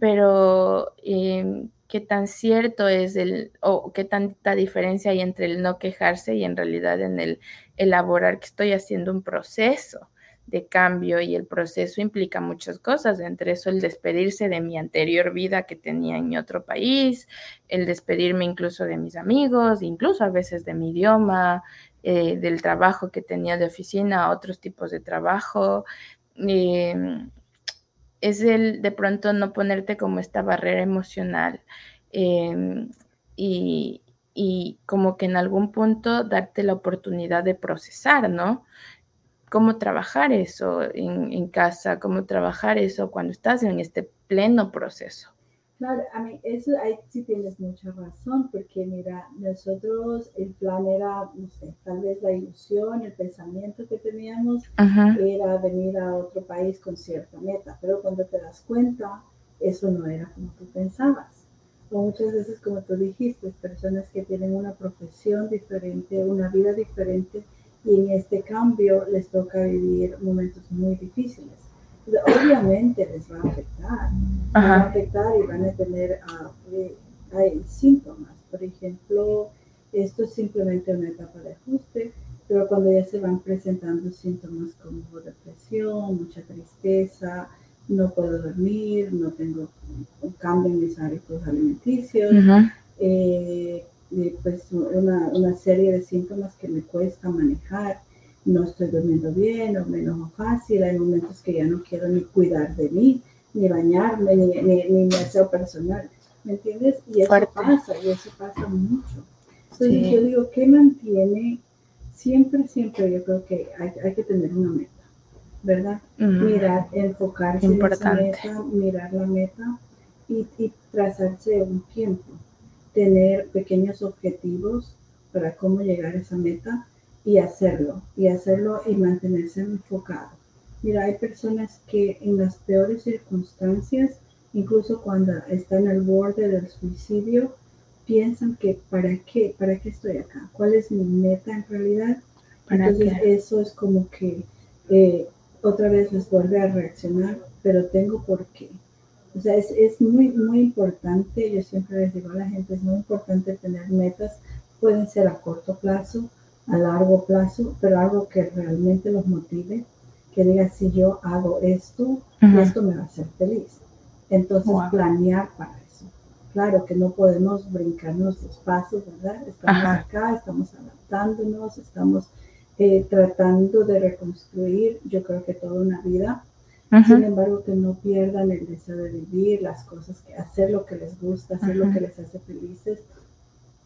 pero em, qué tan cierto es el, o qué tanta diferencia hay entre el no quejarse y en realidad en el elaborar que estoy haciendo un proceso de cambio y el proceso implica muchas cosas, entre eso el despedirse de mi anterior vida que tenía en mi otro país, el despedirme incluso de mis amigos, incluso a veces de mi idioma, eh, del trabajo que tenía de oficina a otros tipos de trabajo. Em, es el de pronto no ponerte como esta barrera emocional em, y, como que en algún punto darte la oportunidad de procesar, ¿no? Cómo trabajar eso en casa, cómo trabajar eso cuando estás en este pleno proceso.
Claro, a mí eso ahí sí tienes mucha razón, porque mira, nosotros el plan era, no sé, tal vez la ilusión, el pensamiento que teníamos era venir a otro país con cierta meta, pero cuando te das cuenta, eso no era como tú pensabas. O muchas veces, como tú dijiste, personas que tienen una profesión diferente, una vida diferente, y en este cambio les toca vivir momentos muy difíciles obviamente les va a afectar, les va a afectar y van a tener uh, síntomas. Por ejemplo, esto es simplemente una etapa de ajuste, pero cuando ya se van presentando síntomas como depresión, mucha tristeza, no puedo dormir, no tengo un cambio en mis hábitos alimenticios, eh, pues una, una, serie de síntomas que me cuesta manejar, no estoy durmiendo bien o me enojo fácil, hay momentos que ya no quiero ni cuidar de mí, ni bañarme, ni, ni, ni mi aseo personal, ¿me entiendes? Y eso pasa, y eso pasa mucho. Entonces yo digo, ¿qué mantiene? Siempre, siempre yo creo que hay, hay que tener una meta, ¿verdad? Mirar, enfocarse en esa meta, mirar la meta y, y trazarse un tiempo, tener pequeños objetivos para cómo llegar a esa meta y hacerlo, y hacerlo y mantenerse enfocado. Mira, hay personas que en las peores circunstancias, incluso cuando están al borde del suicidio, piensan que para qué, para qué estoy acá, cuál es mi meta en realidad. Entonces eso es como que eh, otra vez les vuelve a reaccionar, pero tengo por qué. O sea, es, es, muy, muy importante, yo siempre les digo a la gente, es muy importante tener metas, pueden ser a corto plazo, a largo plazo, pero algo que realmente los motive, que diga, si yo hago esto, esto me va a hacer feliz. Entonces, planear para eso. Claro que no podemos brincarnos los pasos, ¿verdad? Estamos acá, estamos adaptándonos, estamos eh, tratando de reconstruir, yo creo que toda una vida. Sin embargo, que no pierdan el deseo de vivir las cosas, que hacer lo que les gusta, hacer lo que les hace felices.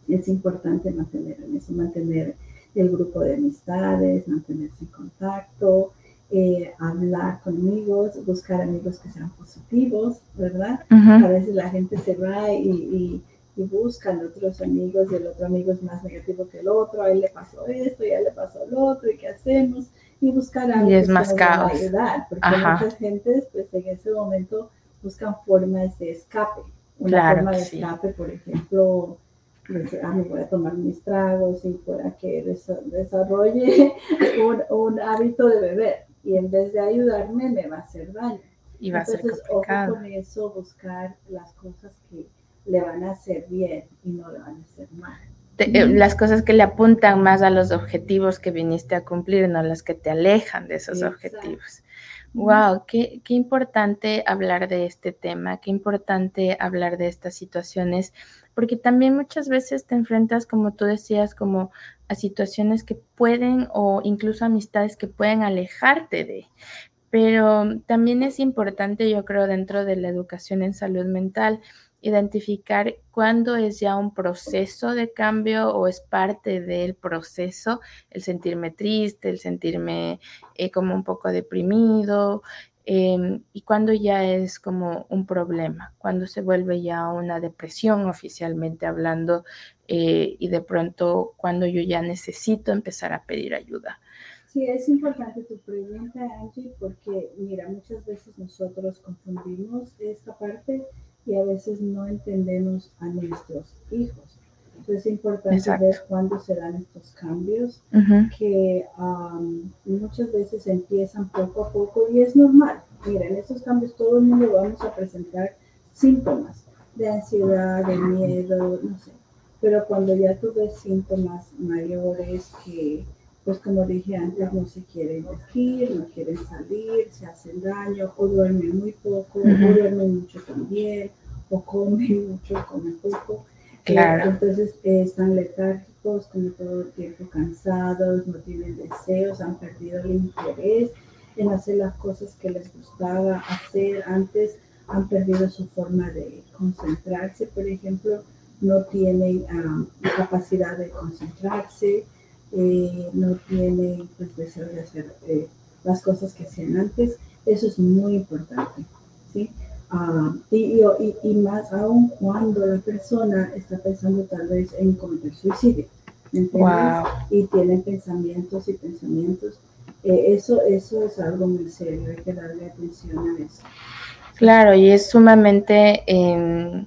Es importante mantener en eso, mantener el grupo de amistades, mantenerse en contacto, eh, hablar con amigos, buscar amigos que sean positivos, ¿verdad? A veces la gente se va y, y, y, buscan otros amigos y el otro amigo es más negativo que el otro, a él le pasó esto y a él le pasó lo otro y qué hacemos y buscar a
alguien que más caos.
ayudar, porque muchas gentes pues en ese momento buscan formas de escape. Una forma de escape, por ejemplo, a mí voy a tomar mis tragos y pueda que desarrolle un, hábito de beber y en vez de ayudarme me va a hacer daño.
Y va Entonces, a ser complicado.
ojo con eso, buscar las cosas que le van a hacer bien y no le van a hacer mal.
Eh, las cosas que le apuntan más a los objetivos que viniste a cumplir, no las que te alejan de esos objetivos. Wow, qué, qué, importante hablar de este tema, qué importante hablar de estas situaciones, porque también muchas veces te enfrentas, como tú decías, como a situaciones que pueden o incluso amistades que pueden alejarte de. Pero también es importante, yo creo, dentro de la educación en salud mental, identificar cuándo es ya un proceso de cambio o es parte del proceso, el sentirme triste, el sentirme eh, como un poco deprimido, em, y cuando ya es como un problema, cuando se vuelve ya una depresión oficialmente hablando eh, y de pronto cuando yo ya necesito empezar a pedir ayuda.
Sí, es importante tu pregunta, Angie, porque mira, muchas veces nosotros confundimos esta parte y a veces no entendemos a nuestros hijos. Es importante ver cuándo se dan estos cambios que muchas veces empiezan poco a poco y es normal. Mira, en estos cambios todo el mundo vamos a presentar síntomas de ansiedad, de miedo, no sé. Pero cuando ya tú ves síntomas mayores que, pues como dije antes, no se quieren vestir, no quieren salir, se hacen daño, o duermen muy poco, o duermen mucho también, o comen mucho, comen poco.
Claro.
entonces eh, están letárgicos, como todo el tiempo cansados, no tienen deseos, han perdido el interés en hacer las cosas que les gustaba hacer antes, han perdido su forma de concentrarse, por ejemplo, no tienen capacidad de concentrarse, eh, no tienen pues, deseo de hacer eh, las cosas que hacían antes. Eso es muy importante. ¿sí? Ah, y, y, más aún cuando la persona está pensando tal vez en cometer suicidio. Y tiene pensamientos y pensamientos. Eh, eso, eso es algo muy serio, hay que darle atención a eso.
Claro, y es sumamente eh,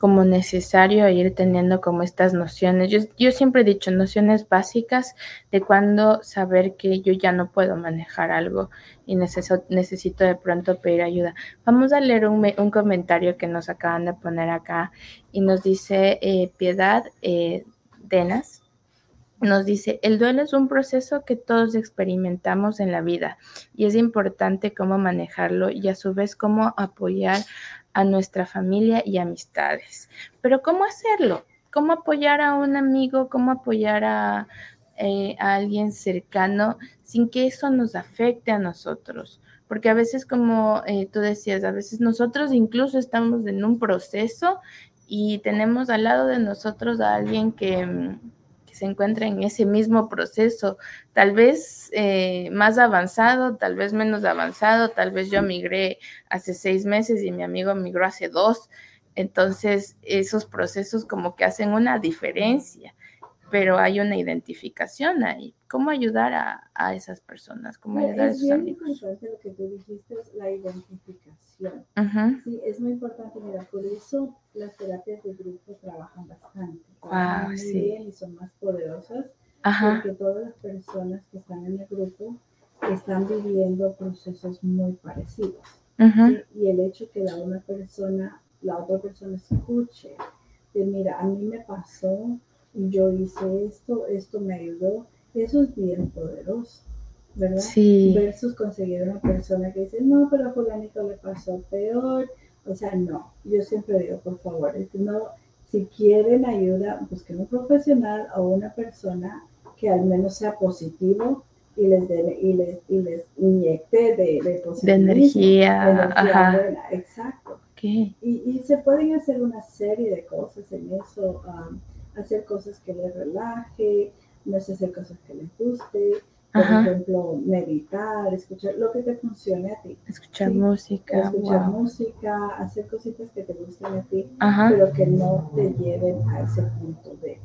como necesario ir teniendo como estas nociones. Yo, yo siempre he dicho nociones básicas de cuándo saber que yo ya no puedo manejar algo y necesito, necesito de pronto pedir ayuda. Vamos a leer un, un, comentario que nos acaban de poner acá y nos dice eh, Piedad eh, Denas. Nos dice, el duelo es un proceso que todos experimentamos en la vida y es importante cómo manejarlo y a su vez cómo apoyar a nuestra familia y amistades. Pero ¿cómo hacerlo? ¿Cómo apoyar a un amigo? ¿Cómo apoyar a, eh, alguien cercano sin que eso nos afecte a nosotros. Porque a veces, como eh, tú decías, a veces nosotros incluso estamos en un proceso y tenemos al lado de nosotros a alguien que, mm, se encuentra en ese mismo proceso, tal vez eh, más avanzado, tal vez menos avanzado, tal vez yo migré hace seis meses y mi amigo migró hace dos. Entonces, esos procesos como que hacen una diferencia pero hay una identificación ahí. ¿Cómo ayudar a, a esas personas? ¿Cómo ayudar
a
sus amigos?
Es lo que tú dijiste, la identificación. Sí, es muy importante, mira, por eso las terapias de grupo trabajan bastante. Trabajan muy sí. bien y son más poderosas. Porque todas las personas que están en el grupo están viviendo procesos muy parecidos. Y el hecho que la una persona, la otra persona escuche, de mira, a mí me pasó yo hice esto, esto me ayudó, eso es bien poderoso, ¿verdad? Sí. Versus conseguir una persona que dice, no, pero a fulanito le pasó peor, o sea, no, yo siempre digo, por favor, no, si quieren ayuda, busquen un profesional o una persona que al menos sea positivo y les, de, y les, y les inyecte de, de,
de energía,
Ajá. exacto. Y, y, se pueden hacer una serie de cosas en eso. Um, hacer cosas que les relaje, no es hacer cosas que les guste, por ejemplo, meditar, escuchar lo que te funcione a ti.
Escuchar música.
Escuchar música, hacer cositas que te gusten a ti, pero que no te lleven a ese punto de...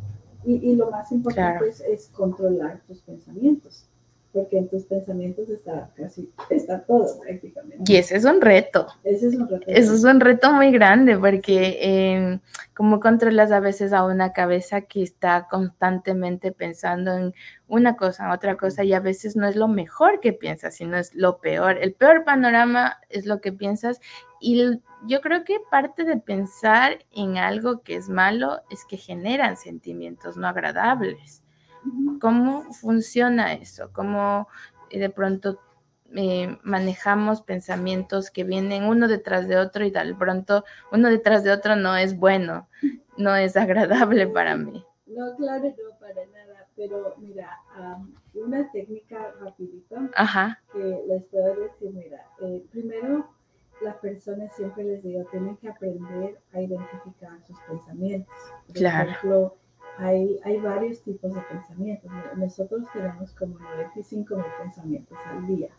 Y, y lo más importante es, es, controlar tus pensamientos porque en tus pensamientos está casi, está todo prácticamente.
Y ese es un reto.
Ese es un reto.
Eso es un reto muy grande porque eh, como controlas a veces a una cabeza que está constantemente pensando en una cosa, otra cosa y a veces no es lo mejor que piensas, sino es lo peor. El peor panorama es lo que piensas y yo creo que parte de pensar en algo que es malo es que generan sentimientos no agradables. ¿Cómo funciona eso? ¿Cómo eh, de pronto eh, manejamos pensamientos que vienen uno detrás de otro y de pronto uno detrás de otro no es bueno, no es agradable para mí?
No, claro, no, para nada. Pero mira, una técnica rapidita que les puedo decir, mira, eh, primero las personas siempre les digo, tienen que aprender a identificar sus pensamientos. Por
claro. ejemplo,
hay, hay varios tipos de pensamientos. Nosotros tenemos como 95 mil pensamientos al día.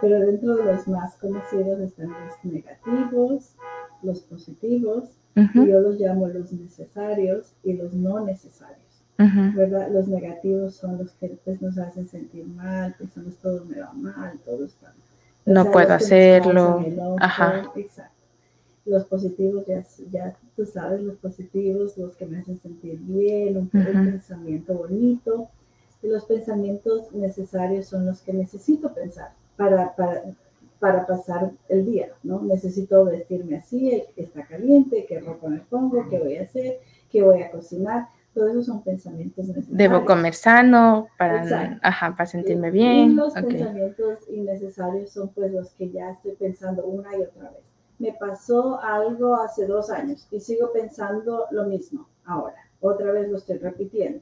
Pero dentro de los más conocidos están los negativos, los positivos, y yo los llamo los necesarios y los no necesarios. ¿verdad? Los negativos son los que pues, nos hacen sentir mal, pensamos todo me va mal, todo está mal.
No puedo hacerlo. Ajá.
Exacto. Los positivos, ya, ya tú sabes, los positivos, los que me hacen sentir bien, un, pensamiento bonito. Y los pensamientos necesarios son los que necesito pensar para, para, para pasar el día, ¿no? Necesito vestirme así, está caliente, qué ropa me pongo, qué voy a hacer, qué voy a cocinar. Todos esos son pensamientos necesarios.
Debo comer sano para, ajá, para sentirme bien.
Y los pensamientos innecesarios son pues los que ya estoy pensando una y otra vez me pasó algo hace dos años y sigo pensando lo mismo ahora. Otra vez lo estoy repitiendo.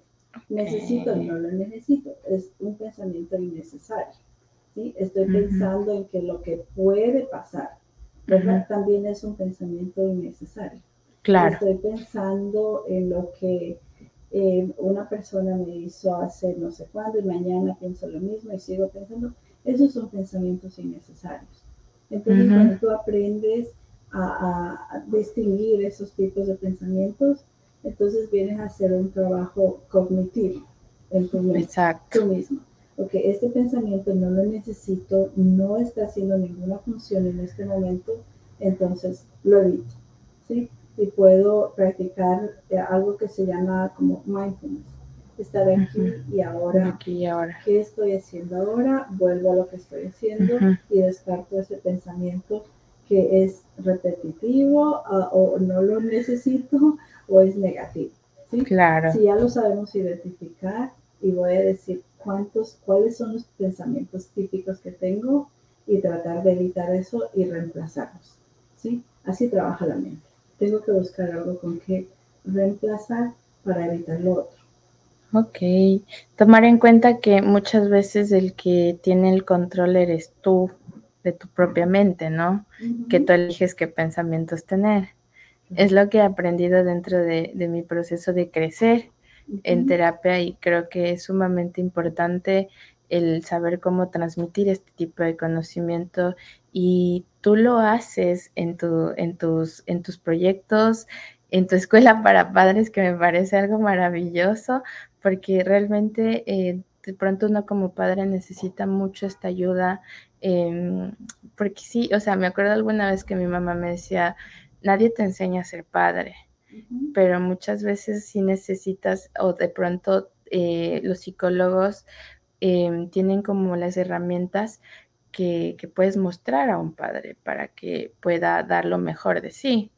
Necesito y no lo necesito. Es un pensamiento innecesario. ¿sí? Estoy pensando en que lo que puede pasar, ¿verdad? También es un pensamiento innecesario.
Claro.
Estoy pensando en lo que eh, una persona me hizo hace no sé cuándo y mañana pienso lo mismo y sigo pensando. Esos son pensamientos innecesarios. Entonces, cuando tú aprendes a, distinguir esos tipos de pensamientos, entonces vienes a hacer un trabajo cognitivo en tu mismo.
Exacto.
Tú mismo. Ok, este pensamiento no lo necesito, no está haciendo ninguna función en este momento, entonces lo evito. ¿sí? Y puedo practicar algo que se llama como mindfulness estar aquí y ahora.
Aquí y ahora.
¿Qué estoy haciendo ahora? Vuelvo a lo que estoy haciendo y descarto ese pensamiento que es repetitivo ah, o no lo necesito o es negativo. ¿sí?
Claro.
Si ya lo sabemos identificar y voy a decir cuántos, cuáles son los pensamientos típicos que tengo y tratar de evitar eso y reemplazarlos. ¿sí? Así trabaja la mente. Tengo que buscar algo con que reemplazar para evitar lo otro.
Ok, tomar en cuenta que muchas veces el que tiene el control eres tú de tu propia mente, ¿no? Que tú eliges qué pensamientos tener. Es lo que he aprendido dentro de, mi proceso de crecer en terapia y creo que es sumamente importante el saber cómo transmitir este tipo de conocimiento y tú lo haces en, tu, en, tus, en tus proyectos, en tu escuela para padres, que me parece algo maravilloso, porque realmente eh, de pronto uno como padre necesita mucho esta ayuda, em, porque sí, o sea, me acuerdo alguna vez que mi mamá me decía, nadie te enseña a ser padre, pero muchas veces sí necesitas, o de pronto eh, los psicólogos em, tienen como las herramientas que, que, puedes mostrar a un padre para que pueda dar lo mejor de sí.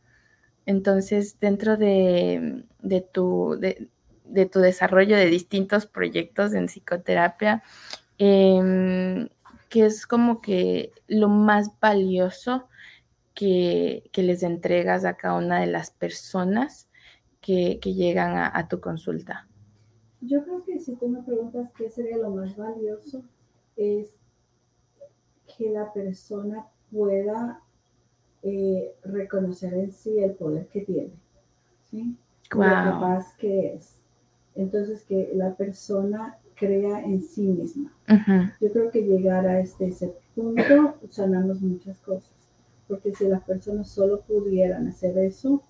Entonces, dentro de, de tu, de, de tu desarrollo de distintos proyectos en psicoterapia, em, que es como que lo más valioso que, les entregas a cada una de las personas que, llegan a, tu consulta?
Yo creo que si tú me preguntas qué sería lo más valioso, es que la persona pueda eh, reconocer en sí el poder que tiene, ¿sí? Lo capaz que es. Entonces, que la persona crea en sí misma. Yo creo que llegar a este ese punto sanamos muchas cosas, porque si las personas solo pudieran hacer eso,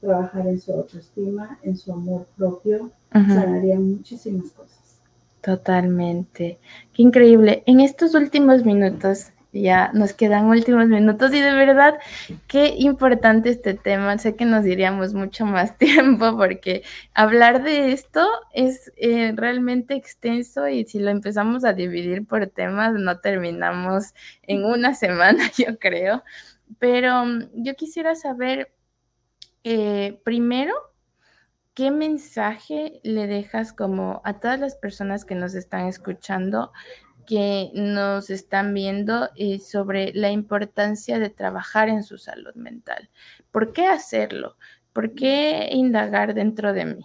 trabajar en su autoestima, en su amor propio, sanarían muchísimas cosas.
Totalmente. Qué increíble. En estos últimos minutos, ya nos quedan últimos minutos y de verdad qué importante este tema. Sé que nos diríamos mucho más tiempo porque hablar de esto es eh, realmente extenso y si lo empezamos a dividir por temas no terminamos en una semana, yo creo. Pero mm, yo quisiera saber eh, primero ¿qué mensaje le dejas como a todas las personas que nos están escuchando que nos están viendo y sobre la importancia de trabajar en su salud mental. ¿Por qué hacerlo? ¿Por qué indagar dentro de mí?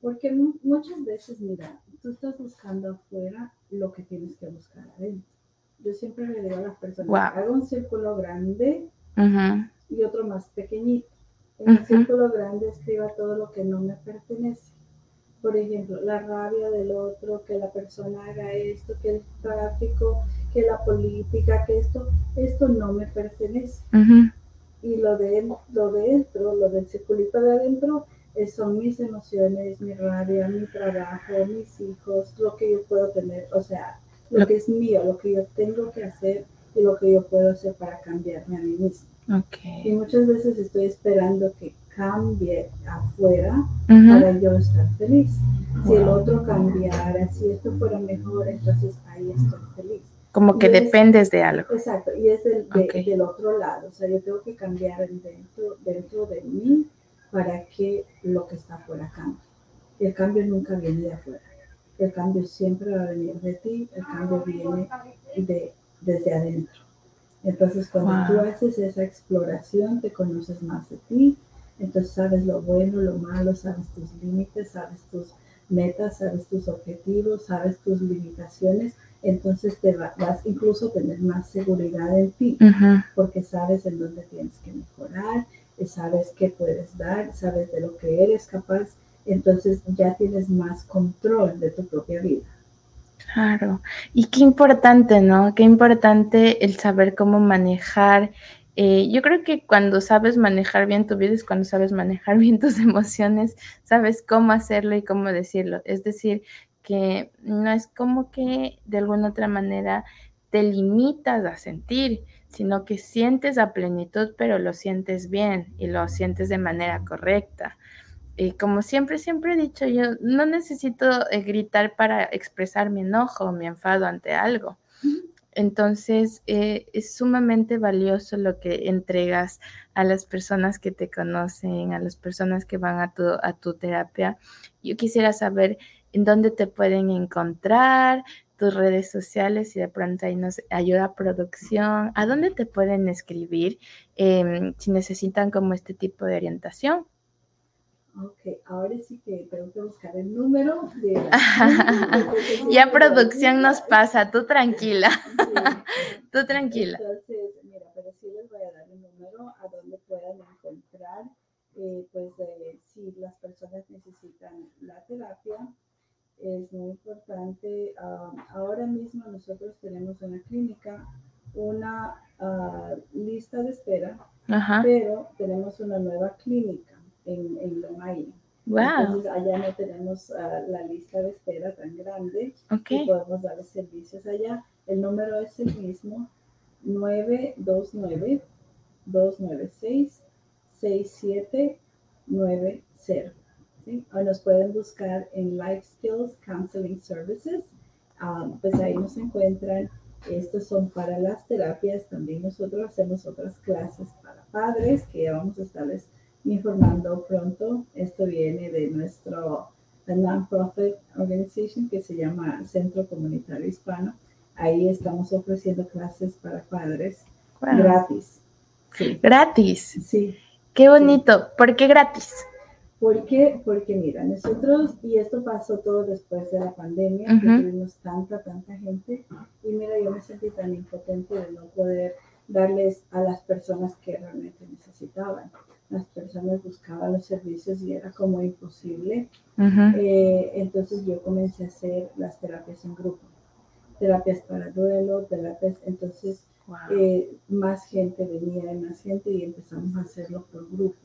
Porque muchas veces, mira, tú estás buscando afuera lo que tienes que buscar adentro. Yo siempre le digo a las personas, hago un círculo grande y otro más pequeñito. En el círculo grande escriba todo lo que no me pertenece por ejemplo, la rabia del otro, que la persona haga esto, que el tráfico, que la política, que esto, esto no me pertenece. Y lo de, lo de dentro, lo del circulito de adentro, son mis emociones, mi rabia, mi trabajo, mis hijos, lo que yo puedo tener, o sea, lo que es mío, lo que yo tengo que hacer y lo que yo puedo hacer para cambiarme a mí mismo. Y muchas veces estoy esperando que cambie afuera para yo estar feliz. Si el otro cambiara, si esto fuera mejor, entonces ahí estoy feliz.
Como que dependes de algo.
Exacto, y es del, del, otro lado. O sea, yo tengo que cambiar dentro, dentro de mí para que lo que está afuera cambie. El cambio nunca viene de afuera. El cambio siempre va a venir de ti, el cambio viene de, desde adentro. Entonces, cuando tú haces esa exploración, te conoces más de ti, entonces sabes lo bueno, lo malo, sabes tus límites, sabes tus metas, sabes tus objetivos, sabes tus limitaciones. Entonces te vas incluso a tener más seguridad en ti, porque sabes en dónde tienes que mejorar, sabes qué puedes dar, sabes de lo que eres capaz. Entonces ya tienes más control de tu propia vida.
Claro, y qué importante, ¿no? Qué importante el saber cómo manejar eh, yo creo que cuando sabes manejar bien tu vida cuando sabes manejar bien tus emociones, sabes cómo hacerlo y cómo decirlo. Es decir, que no es como que de alguna otra manera te limitas a sentir, sino que sientes a plenitud, pero lo sientes bien y lo sientes de manera correcta. Y como siempre, siempre he dicho, yo no necesito eh, gritar para expresar mi enojo o mi enfado ante algo. Entonces, eh, es sumamente valioso lo que entregas a las personas que te conocen, a las personas que van a tu, a tu terapia. Yo quisiera saber en dónde te pueden encontrar, tus redes sociales y de pronto ahí nos ayuda producción, a dónde te pueden escribir em, si necesitan como este tipo de orientación.
Ok, ahora sí que tengo que buscar el número de la...
ya producción nos pasa, tú tranquila. tú tranquila.
Entonces, mira, pero sí les voy a dar el número a donde puedan encontrar, eh, pues, si las personas necesitan la terapia. Es muy importante. Um, ahora mismo nosotros tenemos en la clínica una uh, lista de espera, pero tenemos una nueva clínica en, en Long Island. Entonces allá no tenemos uh, la lista de espera tan grande okay. podemos dar servicios allá. El número es el mismo, 929 296 6790. ¿sí? O nos pueden buscar en Life Skills Counseling Services. Um, pues ahí nos encuentran. Estos son para las terapias. También nosotros hacemos otras clases para padres que vamos a estarles informando pronto. Esto viene de nuestro non-profit organization que se llama Centro Comunitario Hispano. Ahí estamos ofreciendo clases para padres gratis.
Gratis.
Sí.
Qué bonito. ¿Por qué gratis?
Porque, porque mira, nosotros, y esto pasó todo después de la pandemia, que tuvimos tanta, tanta gente, y mira, yo me sentí tan impotente de no poder darles a las personas que realmente necesitaban las personas buscaban los servicios y era como imposible. Eh, entonces yo comencé a hacer las terapias en grupo, terapias para duelo, terapias, entonces eh, más gente venía y más gente y empezamos a hacerlo por grupo.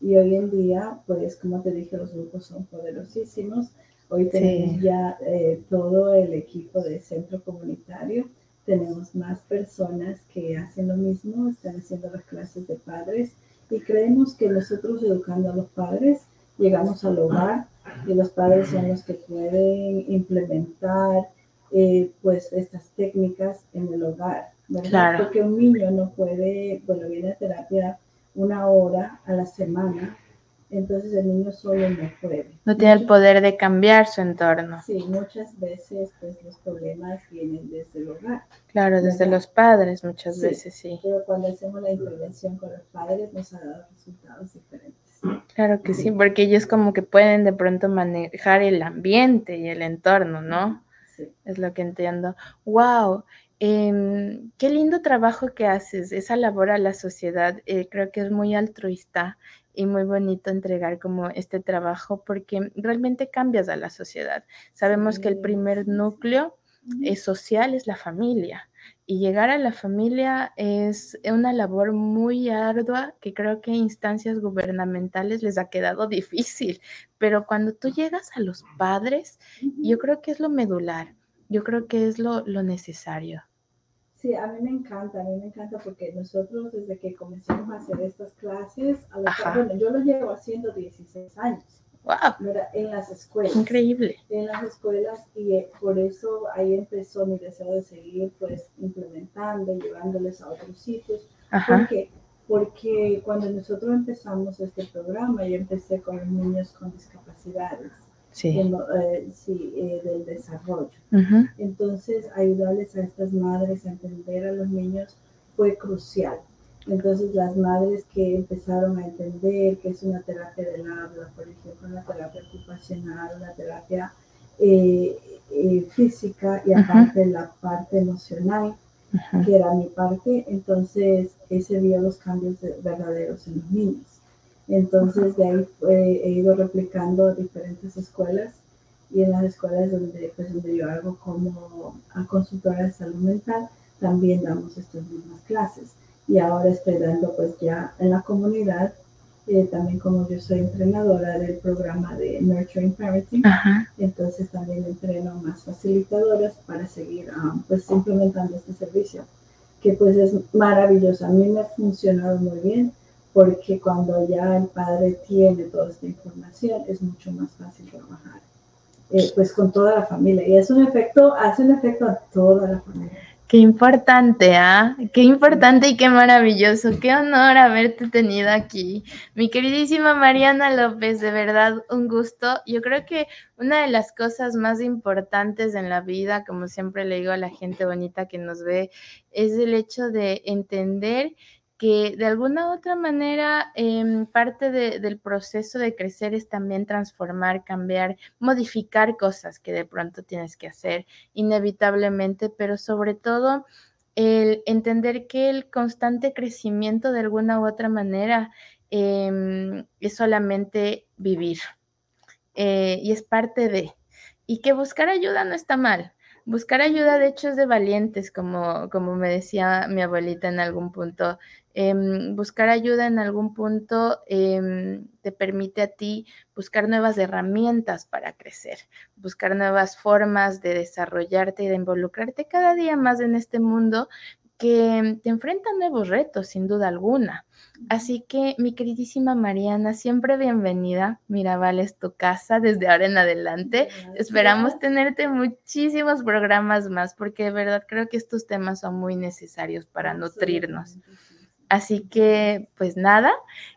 Y hoy en día, pues como te dije, los grupos son poderosísimos. Hoy tenemos ya eh, todo el equipo de centro comunitario. Tenemos más personas que hacen lo mismo, están haciendo las clases de padres y creemos que nosotros educando a los padres llegamos al hogar y los padres son los que pueden implementar eh, pues estas técnicas en el hogar, ¿verdad? Porque un niño no puede, bueno, viene a terapia una hora a la semana entonces el niño solo no puede.
No tiene el poder de cambiar su entorno.
Sí, muchas veces pues los problemas vienen desde el hogar.
Claro, desde los padres muchas veces, sí.
Pero cuando hacemos la intervención con los padres nos ha dado resultados diferentes.
Claro que sí, porque ellos como que pueden de pronto manejar el ambiente y el entorno, ¿no? Sí. Es lo que entiendo. ¡Wow! Em, qué lindo trabajo que haces, esa labor a la sociedad, eh, creo que es muy altruista y muy bonito entregar como este trabajo porque realmente cambias a la sociedad. Sabemos que el primer núcleo es social es la familia y llegar a la familia es una labor muy ardua que creo que instancias gubernamentales les ha quedado difícil, pero cuando tú llegas a los padres, yo creo que es lo medular, yo creo que es lo, lo necesario.
Sí, a mí me encanta, a mí me encanta porque nosotros desde que comenzamos a hacer estas clases, bueno, yo lo llevo haciendo 16 años.
Wow.
En las escuelas.
Increíble.
En las escuelas y eh, por eso ahí empezó mi deseo de seguir pues implementando, llevándoles a otros sitios. Ajá. ¿Por qué? Porque cuando nosotros empezamos este programa, yo empecé con los niños con discapacidades sí. Eh, sí, eh, del desarrollo. Entonces, ayudarles a estas madres a entender a los niños fue crucial. Entonces, las madres que empezaron a entender que es una terapia del habla, por ejemplo, una terapia ocupacional, una terapia eh, física y aparte la parte emocional, que era mi parte, entonces ese vio los cambios verdaderos en los niños. Entonces de ahí he ido replicando diferentes escuelas y en las escuelas donde, pues, donde yo hago como consultora de salud mental, también damos estas mismas clases. Y ahora estoy dando pues ya en la comunidad, eh, también como yo soy entrenadora del programa de Nurturing Parenting, entonces también entreno más facilitadoras para seguir um, pues implementando este servicio, que pues es maravilloso. A mí me ha funcionado muy bien porque cuando ya el padre tiene toda esta información es mucho más fácil trabajar eh, pues con toda la familia y es un efecto, hace un efecto a toda la familia.
Qué importante, ¿ah? Qué importante y qué maravilloso. Qué honor haberte tenido aquí. Mi queridísima Mariana López, de verdad, un gusto. Yo creo que una de las cosas más importantes en la vida, como siempre le digo a la gente bonita que nos ve, es el hecho de entender que de alguna u otra manera em, parte del proceso de crecer es también transformar, cambiar, modificar cosas que de pronto tienes que hacer inevitablemente, pero sobre todo el entender que el constante crecimiento de alguna u otra manera em, es solamente vivir eh, y es parte de, y que buscar ayuda no está mal buscar ayuda, de hecho, es de valientes, como, como me decía mi abuelita en algún punto. Em, buscar ayuda en algún punto em, te permite a ti buscar nuevas herramientas para crecer, buscar nuevas formas de desarrollarte y de involucrarte cada día más en este mundo que te enfrenta a nuevos retos, sin duda alguna. Así que, mi queridísima Mariana, siempre bienvenida. Mirabal es tu casa desde ahora en adelante. Esperamos tenerte muchísimos programas más porque de verdad creo que estos temas son muy necesarios para nutrirnos. Así que, pues nada,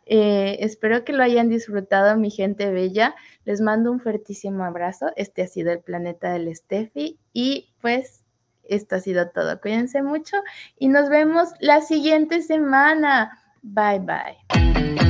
eh, espero que lo hayan disfrutado, mi gente bella. Les mando un fuertísimo abrazo. Este ha sido el planeta del Steffi y pues esto ha sido todo. Cuídense mucho y nos vemos la siguiente semana. Bye bye.